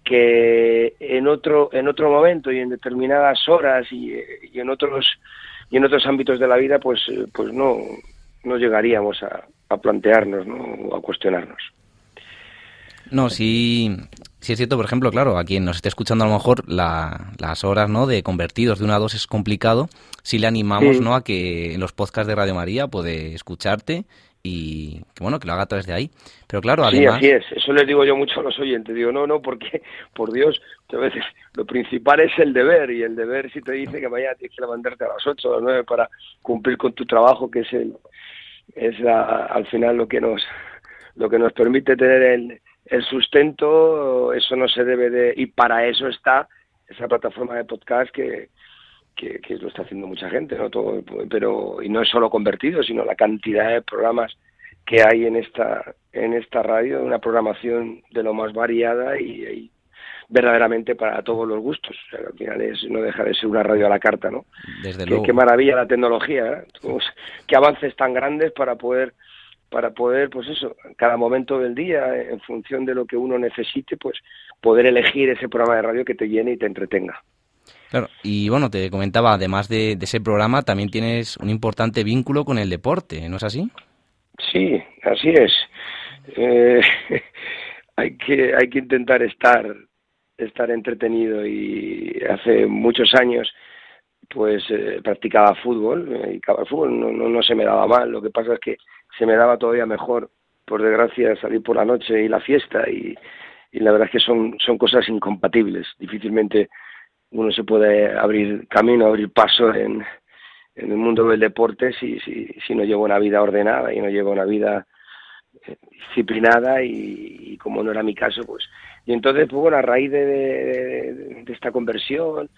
que en otro en otro momento y en determinadas horas y, y en otros y en otros ámbitos de la vida pues eh, pues no no llegaríamos a, a plantearnos ¿no? a cuestionarnos No, sí, sí es cierto, por ejemplo, claro, a quien nos esté escuchando a lo mejor la- las horas ¿no? de convertidos de una a dos es complicado, sí le animamos Sí. ¿no? a que en los podcasts de Radio María puede escucharte y que bueno, que lo haga a través de ahí. Pero claro, Sí, además... así es. Eso les digo yo mucho a los oyentes. Digo, no, no, porque, por Dios, a veces lo principal es el deber. Y el deber, si te dice que mañana tienes que levantarte a las 8 o a las 9 para cumplir con tu trabajo, que es el es la- al final lo que nos lo que nos permite tener el, el sustento, eso no se debe de... Y para eso está esa plataforma de podcast que, que, que lo está haciendo mucha gente, ¿no? Todo, pero, y no es solo convertido, sino la cantidad de programas que hay en esta en esta radio, una programación de lo más variada y, y verdaderamente para todos los gustos. O sea, que al final es, no deja de ser una radio a la carta, ¿no? Desde Qué, luego. qué maravilla la tecnología, ¿eh? Qué avances tan grandes para poder para poder, pues eso, cada momento del día, en función de lo que uno necesite, pues poder elegir ese programa de radio que te llene y te entretenga. Claro, y bueno, te comentaba, además de, de ese programa, también tienes un importante vínculo con el deporte, ¿no es así? Sí, así es. Eh, hay que hay que intentar estar estar entretenido y hace muchos años pues eh, practicaba fútbol, me dedicaba al fútbol, no, no, no se me daba mal, lo que pasa es que se me daba todavía mejor, por desgracia, salir por la noche y la fiesta y, la verdad es que son, son cosas incompatibles, difícilmente uno se puede abrir camino, abrir paso en, en el mundo del deporte si, si, si no lleva una vida ordenada y no lleva una vida eh, disciplinada y, como no era mi caso, pues... Y entonces, pues bueno, a raíz de, de- de esta conversión,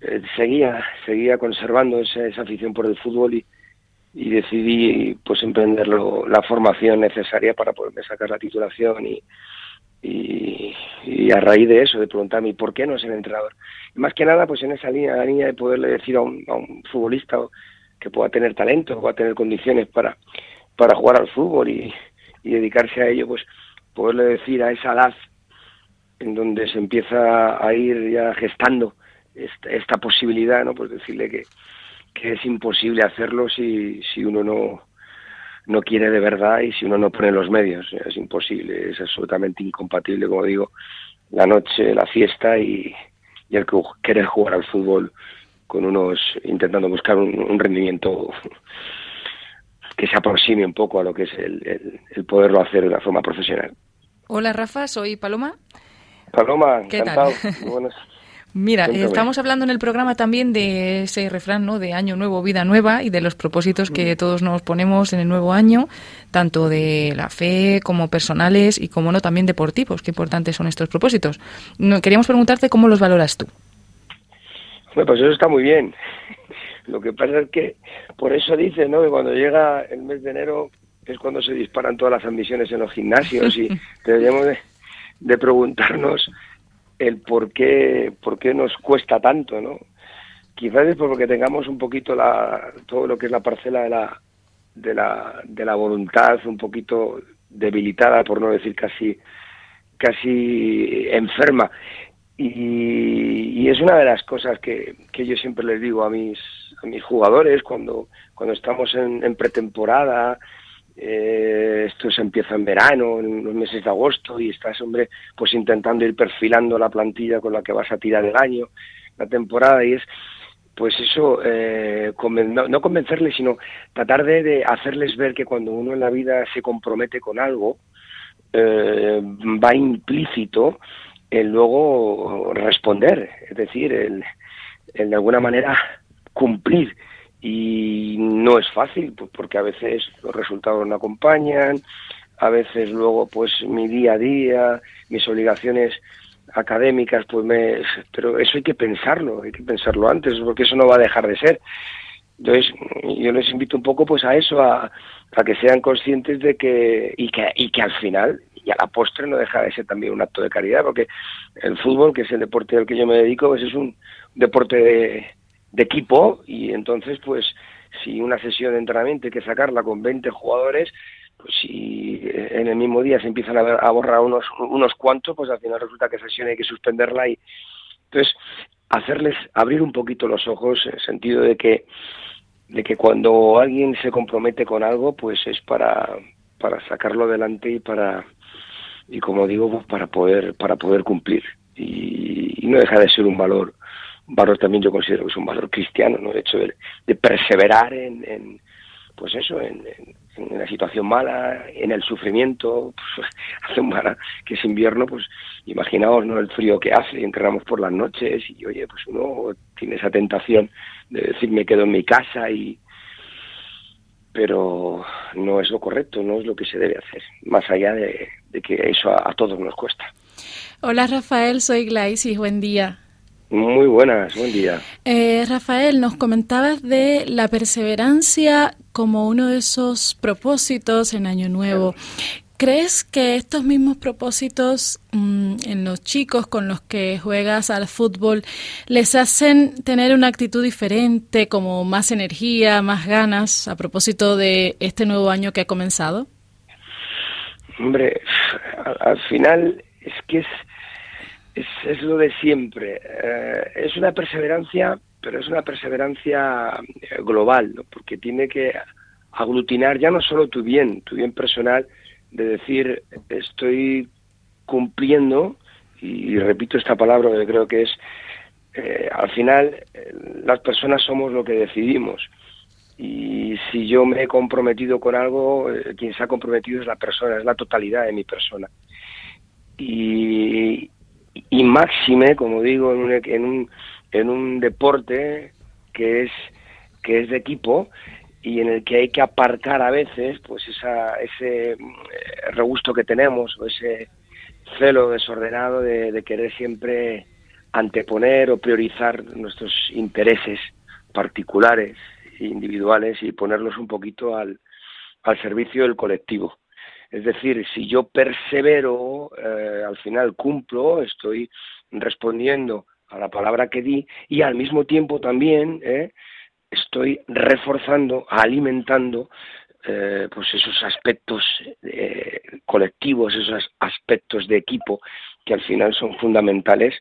eh, seguía, seguía conservando esa, esa afición por el fútbol y, y decidí pues emprender la formación necesaria para poderme sacar la titulación y, y, a raíz de eso, de preguntarme ¿y por qué no ser entrenador? Y más que nada, pues en esa línea, la línea de poderle decir a un, a un futbolista que pueda tener talento, que pueda tener condiciones para, para jugar al fútbol y, y dedicarse a ello, pues poderle decir a esa edad en donde se empieza a ir ya gestando esta, esta posibilidad, ¿no? Pues decirle que, que es imposible hacerlo si, si uno no, no quiere de verdad y si uno no pone los medios. Es imposible, es absolutamente incompatible, como digo, la noche, la fiesta y, y el que- querer jugar al fútbol con unos intentando buscar un, un rendimiento que se aproxime un poco a lo que es el, el- el poderlo hacer de una forma profesional. Hola Rafa, soy Paloma. Paloma, ¿Qué encantado. tal? Muy buenas. Mira, Cuéntame. estamos hablando en el programa también de ese refrán, ¿no? De año nuevo, vida nueva y de los propósitos que todos nos ponemos en el nuevo año, tanto de la fe como personales y como no también deportivos. Qué importantes son estos propósitos. No, queríamos preguntarte cómo los valoras tú. Hombre, pues eso está muy bien. Lo que pasa es que por eso dice, ¿no? Que cuando llega el mes de enero es cuando se disparan todas las ambiciones en los gimnasios y deberíamos de, de preguntarnos el por qué, por qué nos cuesta tanto, ¿no? quizás es porque tengamos un poquito la, todo lo que es la parcela de la, de la, de la voluntad un poquito debilitada, por no decir casi, casi enferma. Y, es una de las cosas que, que, yo siempre les digo a mis, a mis jugadores cuando, cuando estamos en, pretemporada, eh, esto se empieza en verano, en los meses de agosto, y estás, hombre, pues intentando ir perfilando la plantilla con la que vas a tirar el año, la temporada, y es, pues eso, eh, no, convencerles, sino tratar de, hacerles ver que cuando uno en la vida se compromete con algo, eh, va implícito el luego responder, es decir, el, el de alguna manera cumplir. Y no es fácil, pues, porque a veces los resultados no acompañan, a veces luego pues mi día a día, mis obligaciones académicas, pues me, pero eso hay que pensarlo, hay que pensarlo antes, porque eso no va a dejar de ser. Entonces, yo les invito un poco pues a eso, a, a que sean conscientes de que y, que, y que al final, y a la postre no deja de ser también un acto de caridad, porque el fútbol, que es el deporte al que yo me dedico, pues es un deporte de, de equipo y entonces pues si una sesión de entrenamiento hay que sacarla con 20 jugadores, pues si en el mismo día se empiezan a, borrar unos, unos cuantos, pues al final resulta que esa sesión hay que suspenderla y entonces hacerles abrir un poquito los ojos en el sentido de que de que cuando alguien se compromete con algo, pues es para para sacarlo adelante y para y como digo, pues para poder para poder cumplir. Y, no deja de ser un valor un valor también yo considero que es un valor cristiano, ¿no? El hecho de, perseverar en, pues eso, en, en la situación mala, en el sufrimiento, pues, hace un mala, que es invierno, pues imaginaos ¿no? el frío que hace, y entramos por las noches y oye, pues uno tiene esa tentación de decir me quedo en mi casa y pero no es lo correcto, no es lo que se debe hacer, más allá de, que eso a, todos nos cuesta. Hola Rafael, soy Glaisis, buen día. Muy buenas, buen día. Eh, Rafael, nos comentabas de la perseverancia como uno de esos propósitos en Año Nuevo. ¿Crees que estos mismos propósitos mm, en los chicos con los que juegas al fútbol les hacen tener una actitud diferente, como más energía, más ganas, a propósito de este nuevo año que ha comenzado? Hombre, al final es que es es, lo de siempre. Eh, es una perseverancia, pero es una perseverancia eh, global, porque tiene que aglutinar ya no solo tu bien, tu bien personal, de decir estoy cumpliendo, y, repito esta palabra que creo que es, eh, al final las personas somos lo que decidimos. Y si yo me he comprometido con algo, quien se ha comprometido es la persona, es la totalidad de mi persona. Y, y máxime, como digo, en un, en un, en un deporte que es, que es de equipo y en el que hay que aparcar a veces pues esa, ese eh, regusto que tenemos o ese celo desordenado de, de querer siempre anteponer o priorizar nuestros intereses particulares e individuales y ponerlos un poquito al, al servicio del colectivo. Es decir, si yo persevero, eh, al final cumplo, estoy respondiendo a la palabra que di y al mismo tiempo también eh, estoy reforzando, alimentando eh, pues esos aspectos colectivos, esos aspectos de equipo que al final son fundamentales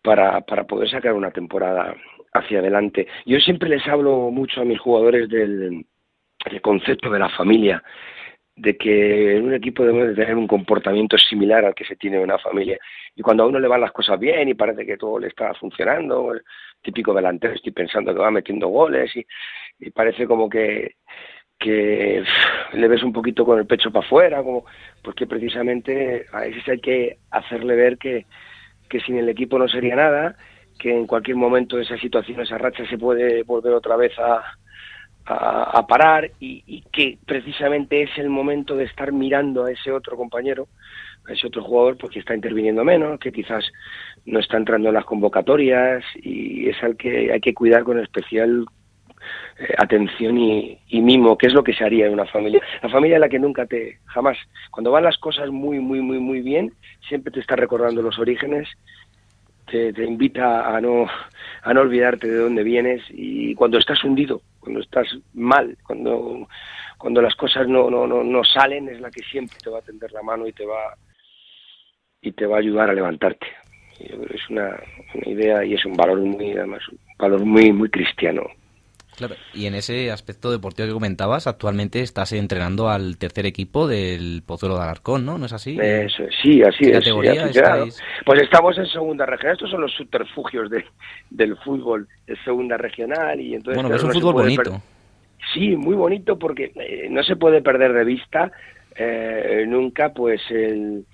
para, para poder sacar una temporada hacia adelante. Yo siempre les hablo mucho a mis jugadores del, del concepto de la familia de que en un equipo debemos tener un comportamiento similar al que se tiene en una familia. Y cuando a uno le van las cosas bien y parece que todo le está funcionando, el típico delantero, estoy pensando que va metiendo goles y, parece como que, que le ves un poquito con el pecho para afuera, como, porque precisamente a veces hay que hacerle ver que, que sin el equipo no sería nada, que en cualquier momento esa situación, esa racha se puede volver otra vez a, a, parar y, que precisamente es el momento de estar mirando a ese otro compañero, a ese otro jugador, porque está interviniendo menos, que quizás no está entrando en las convocatorias y es al que hay que cuidar con especial eh, atención y, mimo, que es lo que se haría en una familia. La familia en la que nunca te, jamás, cuando van las cosas muy, muy, muy, muy bien, siempre te está recordando los orígenes te, te invita a no, a no olvidarte de dónde vienes y cuando estás hundido, cuando estás mal, cuando, cuando las cosas no, no, no, no salen, es la que siempre te va a tender la mano y te va, y te va a ayudar a levantarte. Yo creo que es una, una idea y es un valor muy, además, un valor muy, muy cristiano. Claro, y en ese aspecto deportivo que comentabas, actualmente estás entrenando al tercer equipo del Pozuelo de Alarcón, ¿no? ¿No es así? Eso, sí, así ¿Qué es. categoría? Pues estamos en segunda regional. Estos son los subterfugios de, del fútbol de segunda regional y entonces. Bueno, es un no fútbol bonito. per- Sí, muy bonito porque eh, no se puede perder de vista eh, nunca, pues el,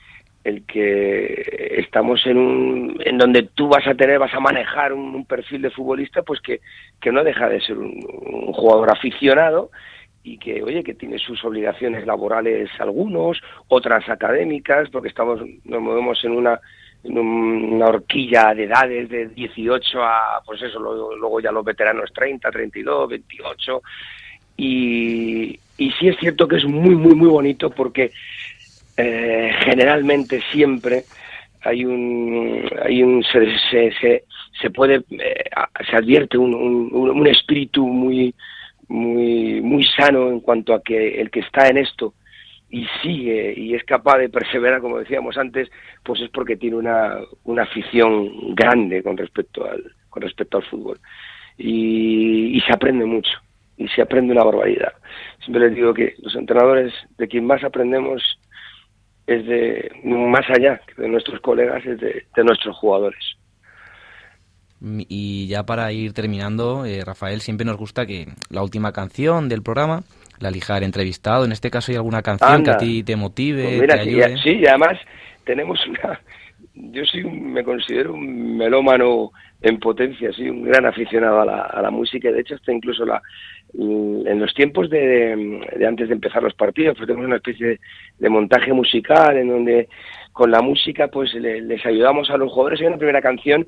el que estamos en un en donde tú vas a tener vas a manejar un, perfil de futbolista pues que, que no deja de ser un, jugador aficionado y que oye que tiene sus obligaciones laborales algunos otras académicas porque estamos nos movemos en una en un- una horquilla de edades de 18 a pues eso luego, luego ya los veteranos 30 32 28 y, y sí es cierto que es muy muy muy bonito porque eh, generalmente siempre hay un hay un se, se, se, se puede eh, se advierte un, un, un espíritu muy muy muy sano en cuanto a que el que está en esto y sigue y es capaz de perseverar como decíamos antes pues es porque tiene una, una afición grande con respecto al con respecto al fútbol. Y, y se aprende mucho y se aprende una barbaridad. Siempre les digo que los entrenadores de quien más aprendemos es de más allá de nuestros colegas es de, de nuestros jugadores Mm, Y ya para ir terminando, eh, Rafael, siempre nos gusta que la última canción del programa la elija el entrevistado. En este caso, ¿hay alguna canción que a ti te motive, Pues mira, te sí, ayude? sí, y además tenemos una... Yo soy un- me considero un melómano en potencia, soy un gran aficionado a la, a la música. De hecho, hasta incluso la, en los tiempos de, antes de empezar los partidos, pues tenemos una especie de, montaje musical en donde con la música pues le- les ayudamos a los jugadores. Hay una primera canción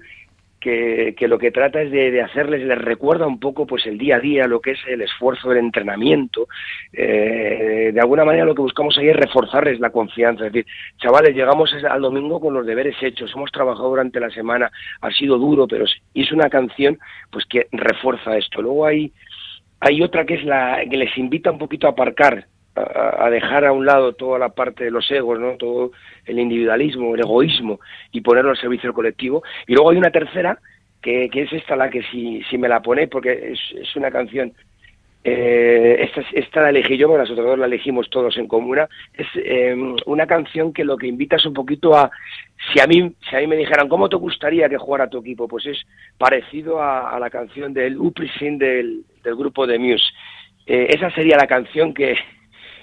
que, lo que trata es de, de hacerles, les recuerda un poco pues el día a día, lo que es el esfuerzo del entrenamiento. Eh, de alguna manera lo que buscamos ahí es reforzarles la confianza, es decir, chavales, llegamos al domingo con los deberes hechos, hemos trabajado durante la semana, ha sido duro, pero es una canción pues que refuerza esto. Luego hay, hay otra que es la que les invita un poquito a aparcar, a, dejar a un lado toda la parte de los egos, ¿no? todo el individualismo, el egoísmo y ponerlo al servicio del colectivo. Y luego hay una tercera que, que es esta la que si, si me la ponéis, porque es, es una canción, eh, esta, esta la elegí yo, porque las otras dos la elegimos todos en comuna, es eh, una canción que lo que invita es un poquito a, si a mí, si a mí me dijeran, ¿cómo te gustaría que jugara tu equipo? Pues es parecido a, a la canción del Uprisin del, del grupo de Muse. Eh, esa sería la canción que,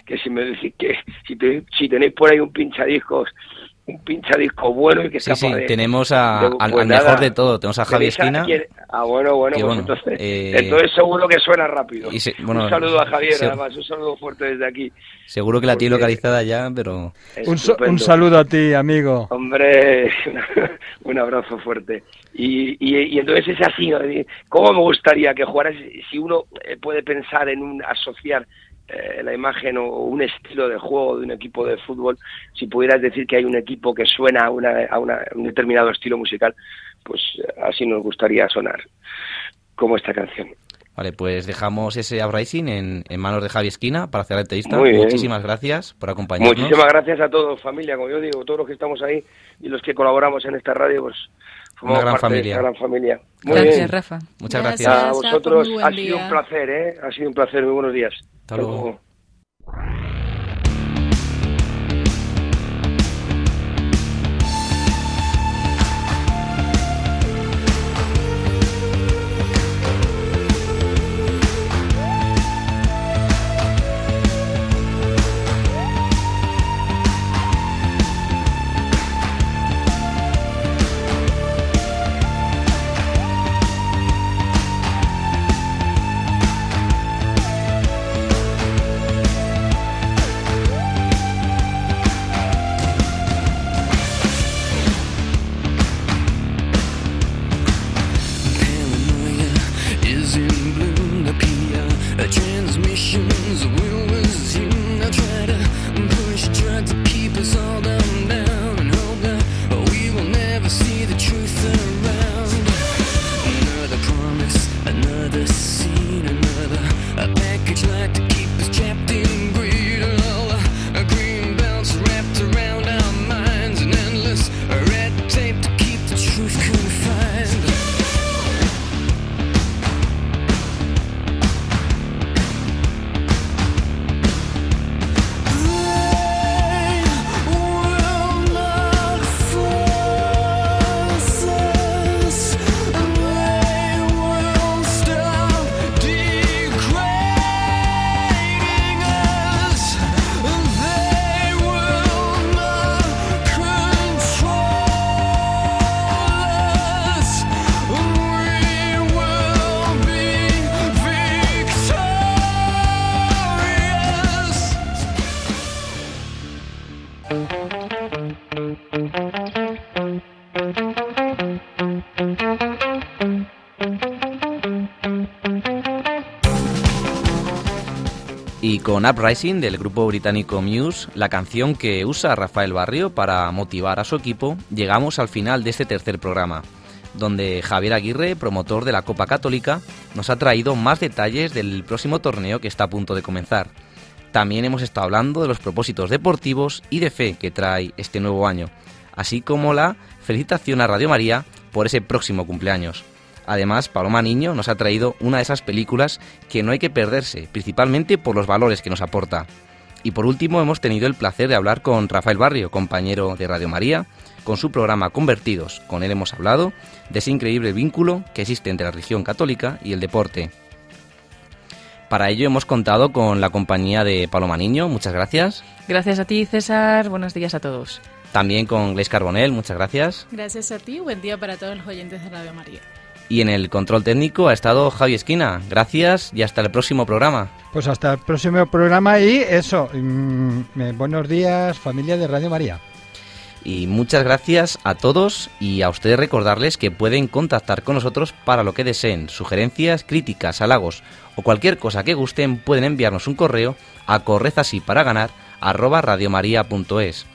que si me decís que si, te- si tenéis por ahí un pinchadiscos un pinchadisco bueno y que Sí, sea sí, tenemos a- de- al, pues al mejor de todo. Tenemos a Javi Esquina. ah bueno bueno que pues bueno, entonces, eh, entonces seguro que suena rápido y se- bueno, un saludo a Javier se- además un saludo fuerte desde aquí Seguro que la tiene localizada ya, pero... Un saludo a ti, amigo. Hombre, un abrazo fuerte. Y, y, y entonces es así, ¿no? ¿cómo me gustaría que jugaras? Si uno eh, puede pensar en un, asociar eh, la imagen o un estilo de juego de un equipo de fútbol, si pudieras decir que hay un equipo que suena a, una, a una- un determinado estilo musical, pues eh, así nos gustaría sonar, como esta canción. Vale, pues dejamos ese uprising en, en manos de Javi Esquina para hacer la entrevista. Muchísimas gracias por acompañarnos. Muchísimas gracias a todos, familia, como yo digo, todos los que estamos ahí y los que colaboramos en esta radio, pues Una gran parte de familia. esta gran familia. Muy Gracias, bien. Rafa. Muchas Gracias. gracias. A vosotros ha sido día. un placer, ¿eh? Ha sido un placer. Muy buenos días. Hasta luego. Y con Uprising del grupo británico Muse, la canción que usa Rafael Barrio para motivar a su equipo, llegamos al final de este tercer programa, donde Javier Aguirre, promotor de la Copa Católica, nos ha traído más detalles del próximo torneo que está a punto de comenzar. También hemos estado hablando de los propósitos deportivos y de fe que trae este nuevo año, así como la felicitación a Radio María por ese próximo cumpleaños. Además, Paloma Niño nos ha traído una de esas películas que no hay que perderse, principalmente por los valores que nos aporta. Y por último, hemos tenido el placer de hablar con Rafael Barrio, compañero de Radio María, con su programa Convertidos. Con él hemos hablado de ese increíble vínculo que existe entre la religión católica y el deporte. Para ello hemos contado con la compañía de Paloma Niño, muchas gracias. Gracias a ti, César. Buenos días a todos. También con Gleis Carbonel, muchas gracias. Gracias a ti, buen día para todos los oyentes de Radio María y en el control técnico ha estado Javi Esquina. Gracias y hasta el próximo programa. Pues hasta el próximo programa y eso, mm, eh, buenos días familia de Radio María. Y muchas gracias a todos y a ustedes recordarles que pueden contactar con nosotros para lo que deseen, sugerencias, críticas, halagos o cualquier cosa que gusten pueden enviarnos un correo a correzasí para ganar arroba radiomaria.es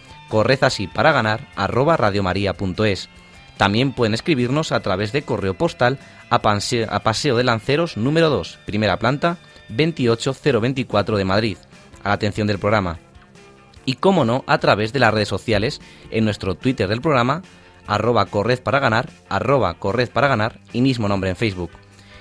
arroba radiomaria.es también pueden escribirnos a través de correo postal a, Paseo de Lanceros número 2, primera planta, 28024 de Madrid, a la atención del programa y, como no, a través de las redes sociales en nuestro Twitter del programa, arroba corred para ganar, arroba corred y mismo nombre en Facebook.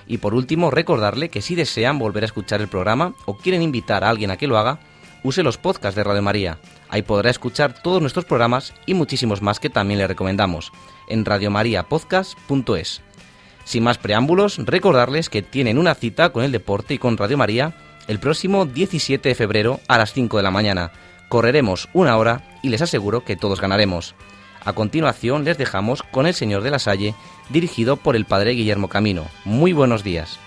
Y por último, recordarle que si desean volver a escuchar el programa o quieren invitar a alguien a que lo haga, use los podcasts de Radio María. Ahí podrá escuchar todos nuestros programas y muchísimos más que también le recomendamos en radiomariapodcast.es. Sin más preámbulos, recordarles que tienen una cita con el deporte y con Radio María el próximo 17 de febrero a las 5 de la mañana. Correremos una hora y les aseguro que todos ganaremos. A continuación les dejamos con El Señor de la Salle, dirigido por el Padre Guillermo Camino. Muy buenos días.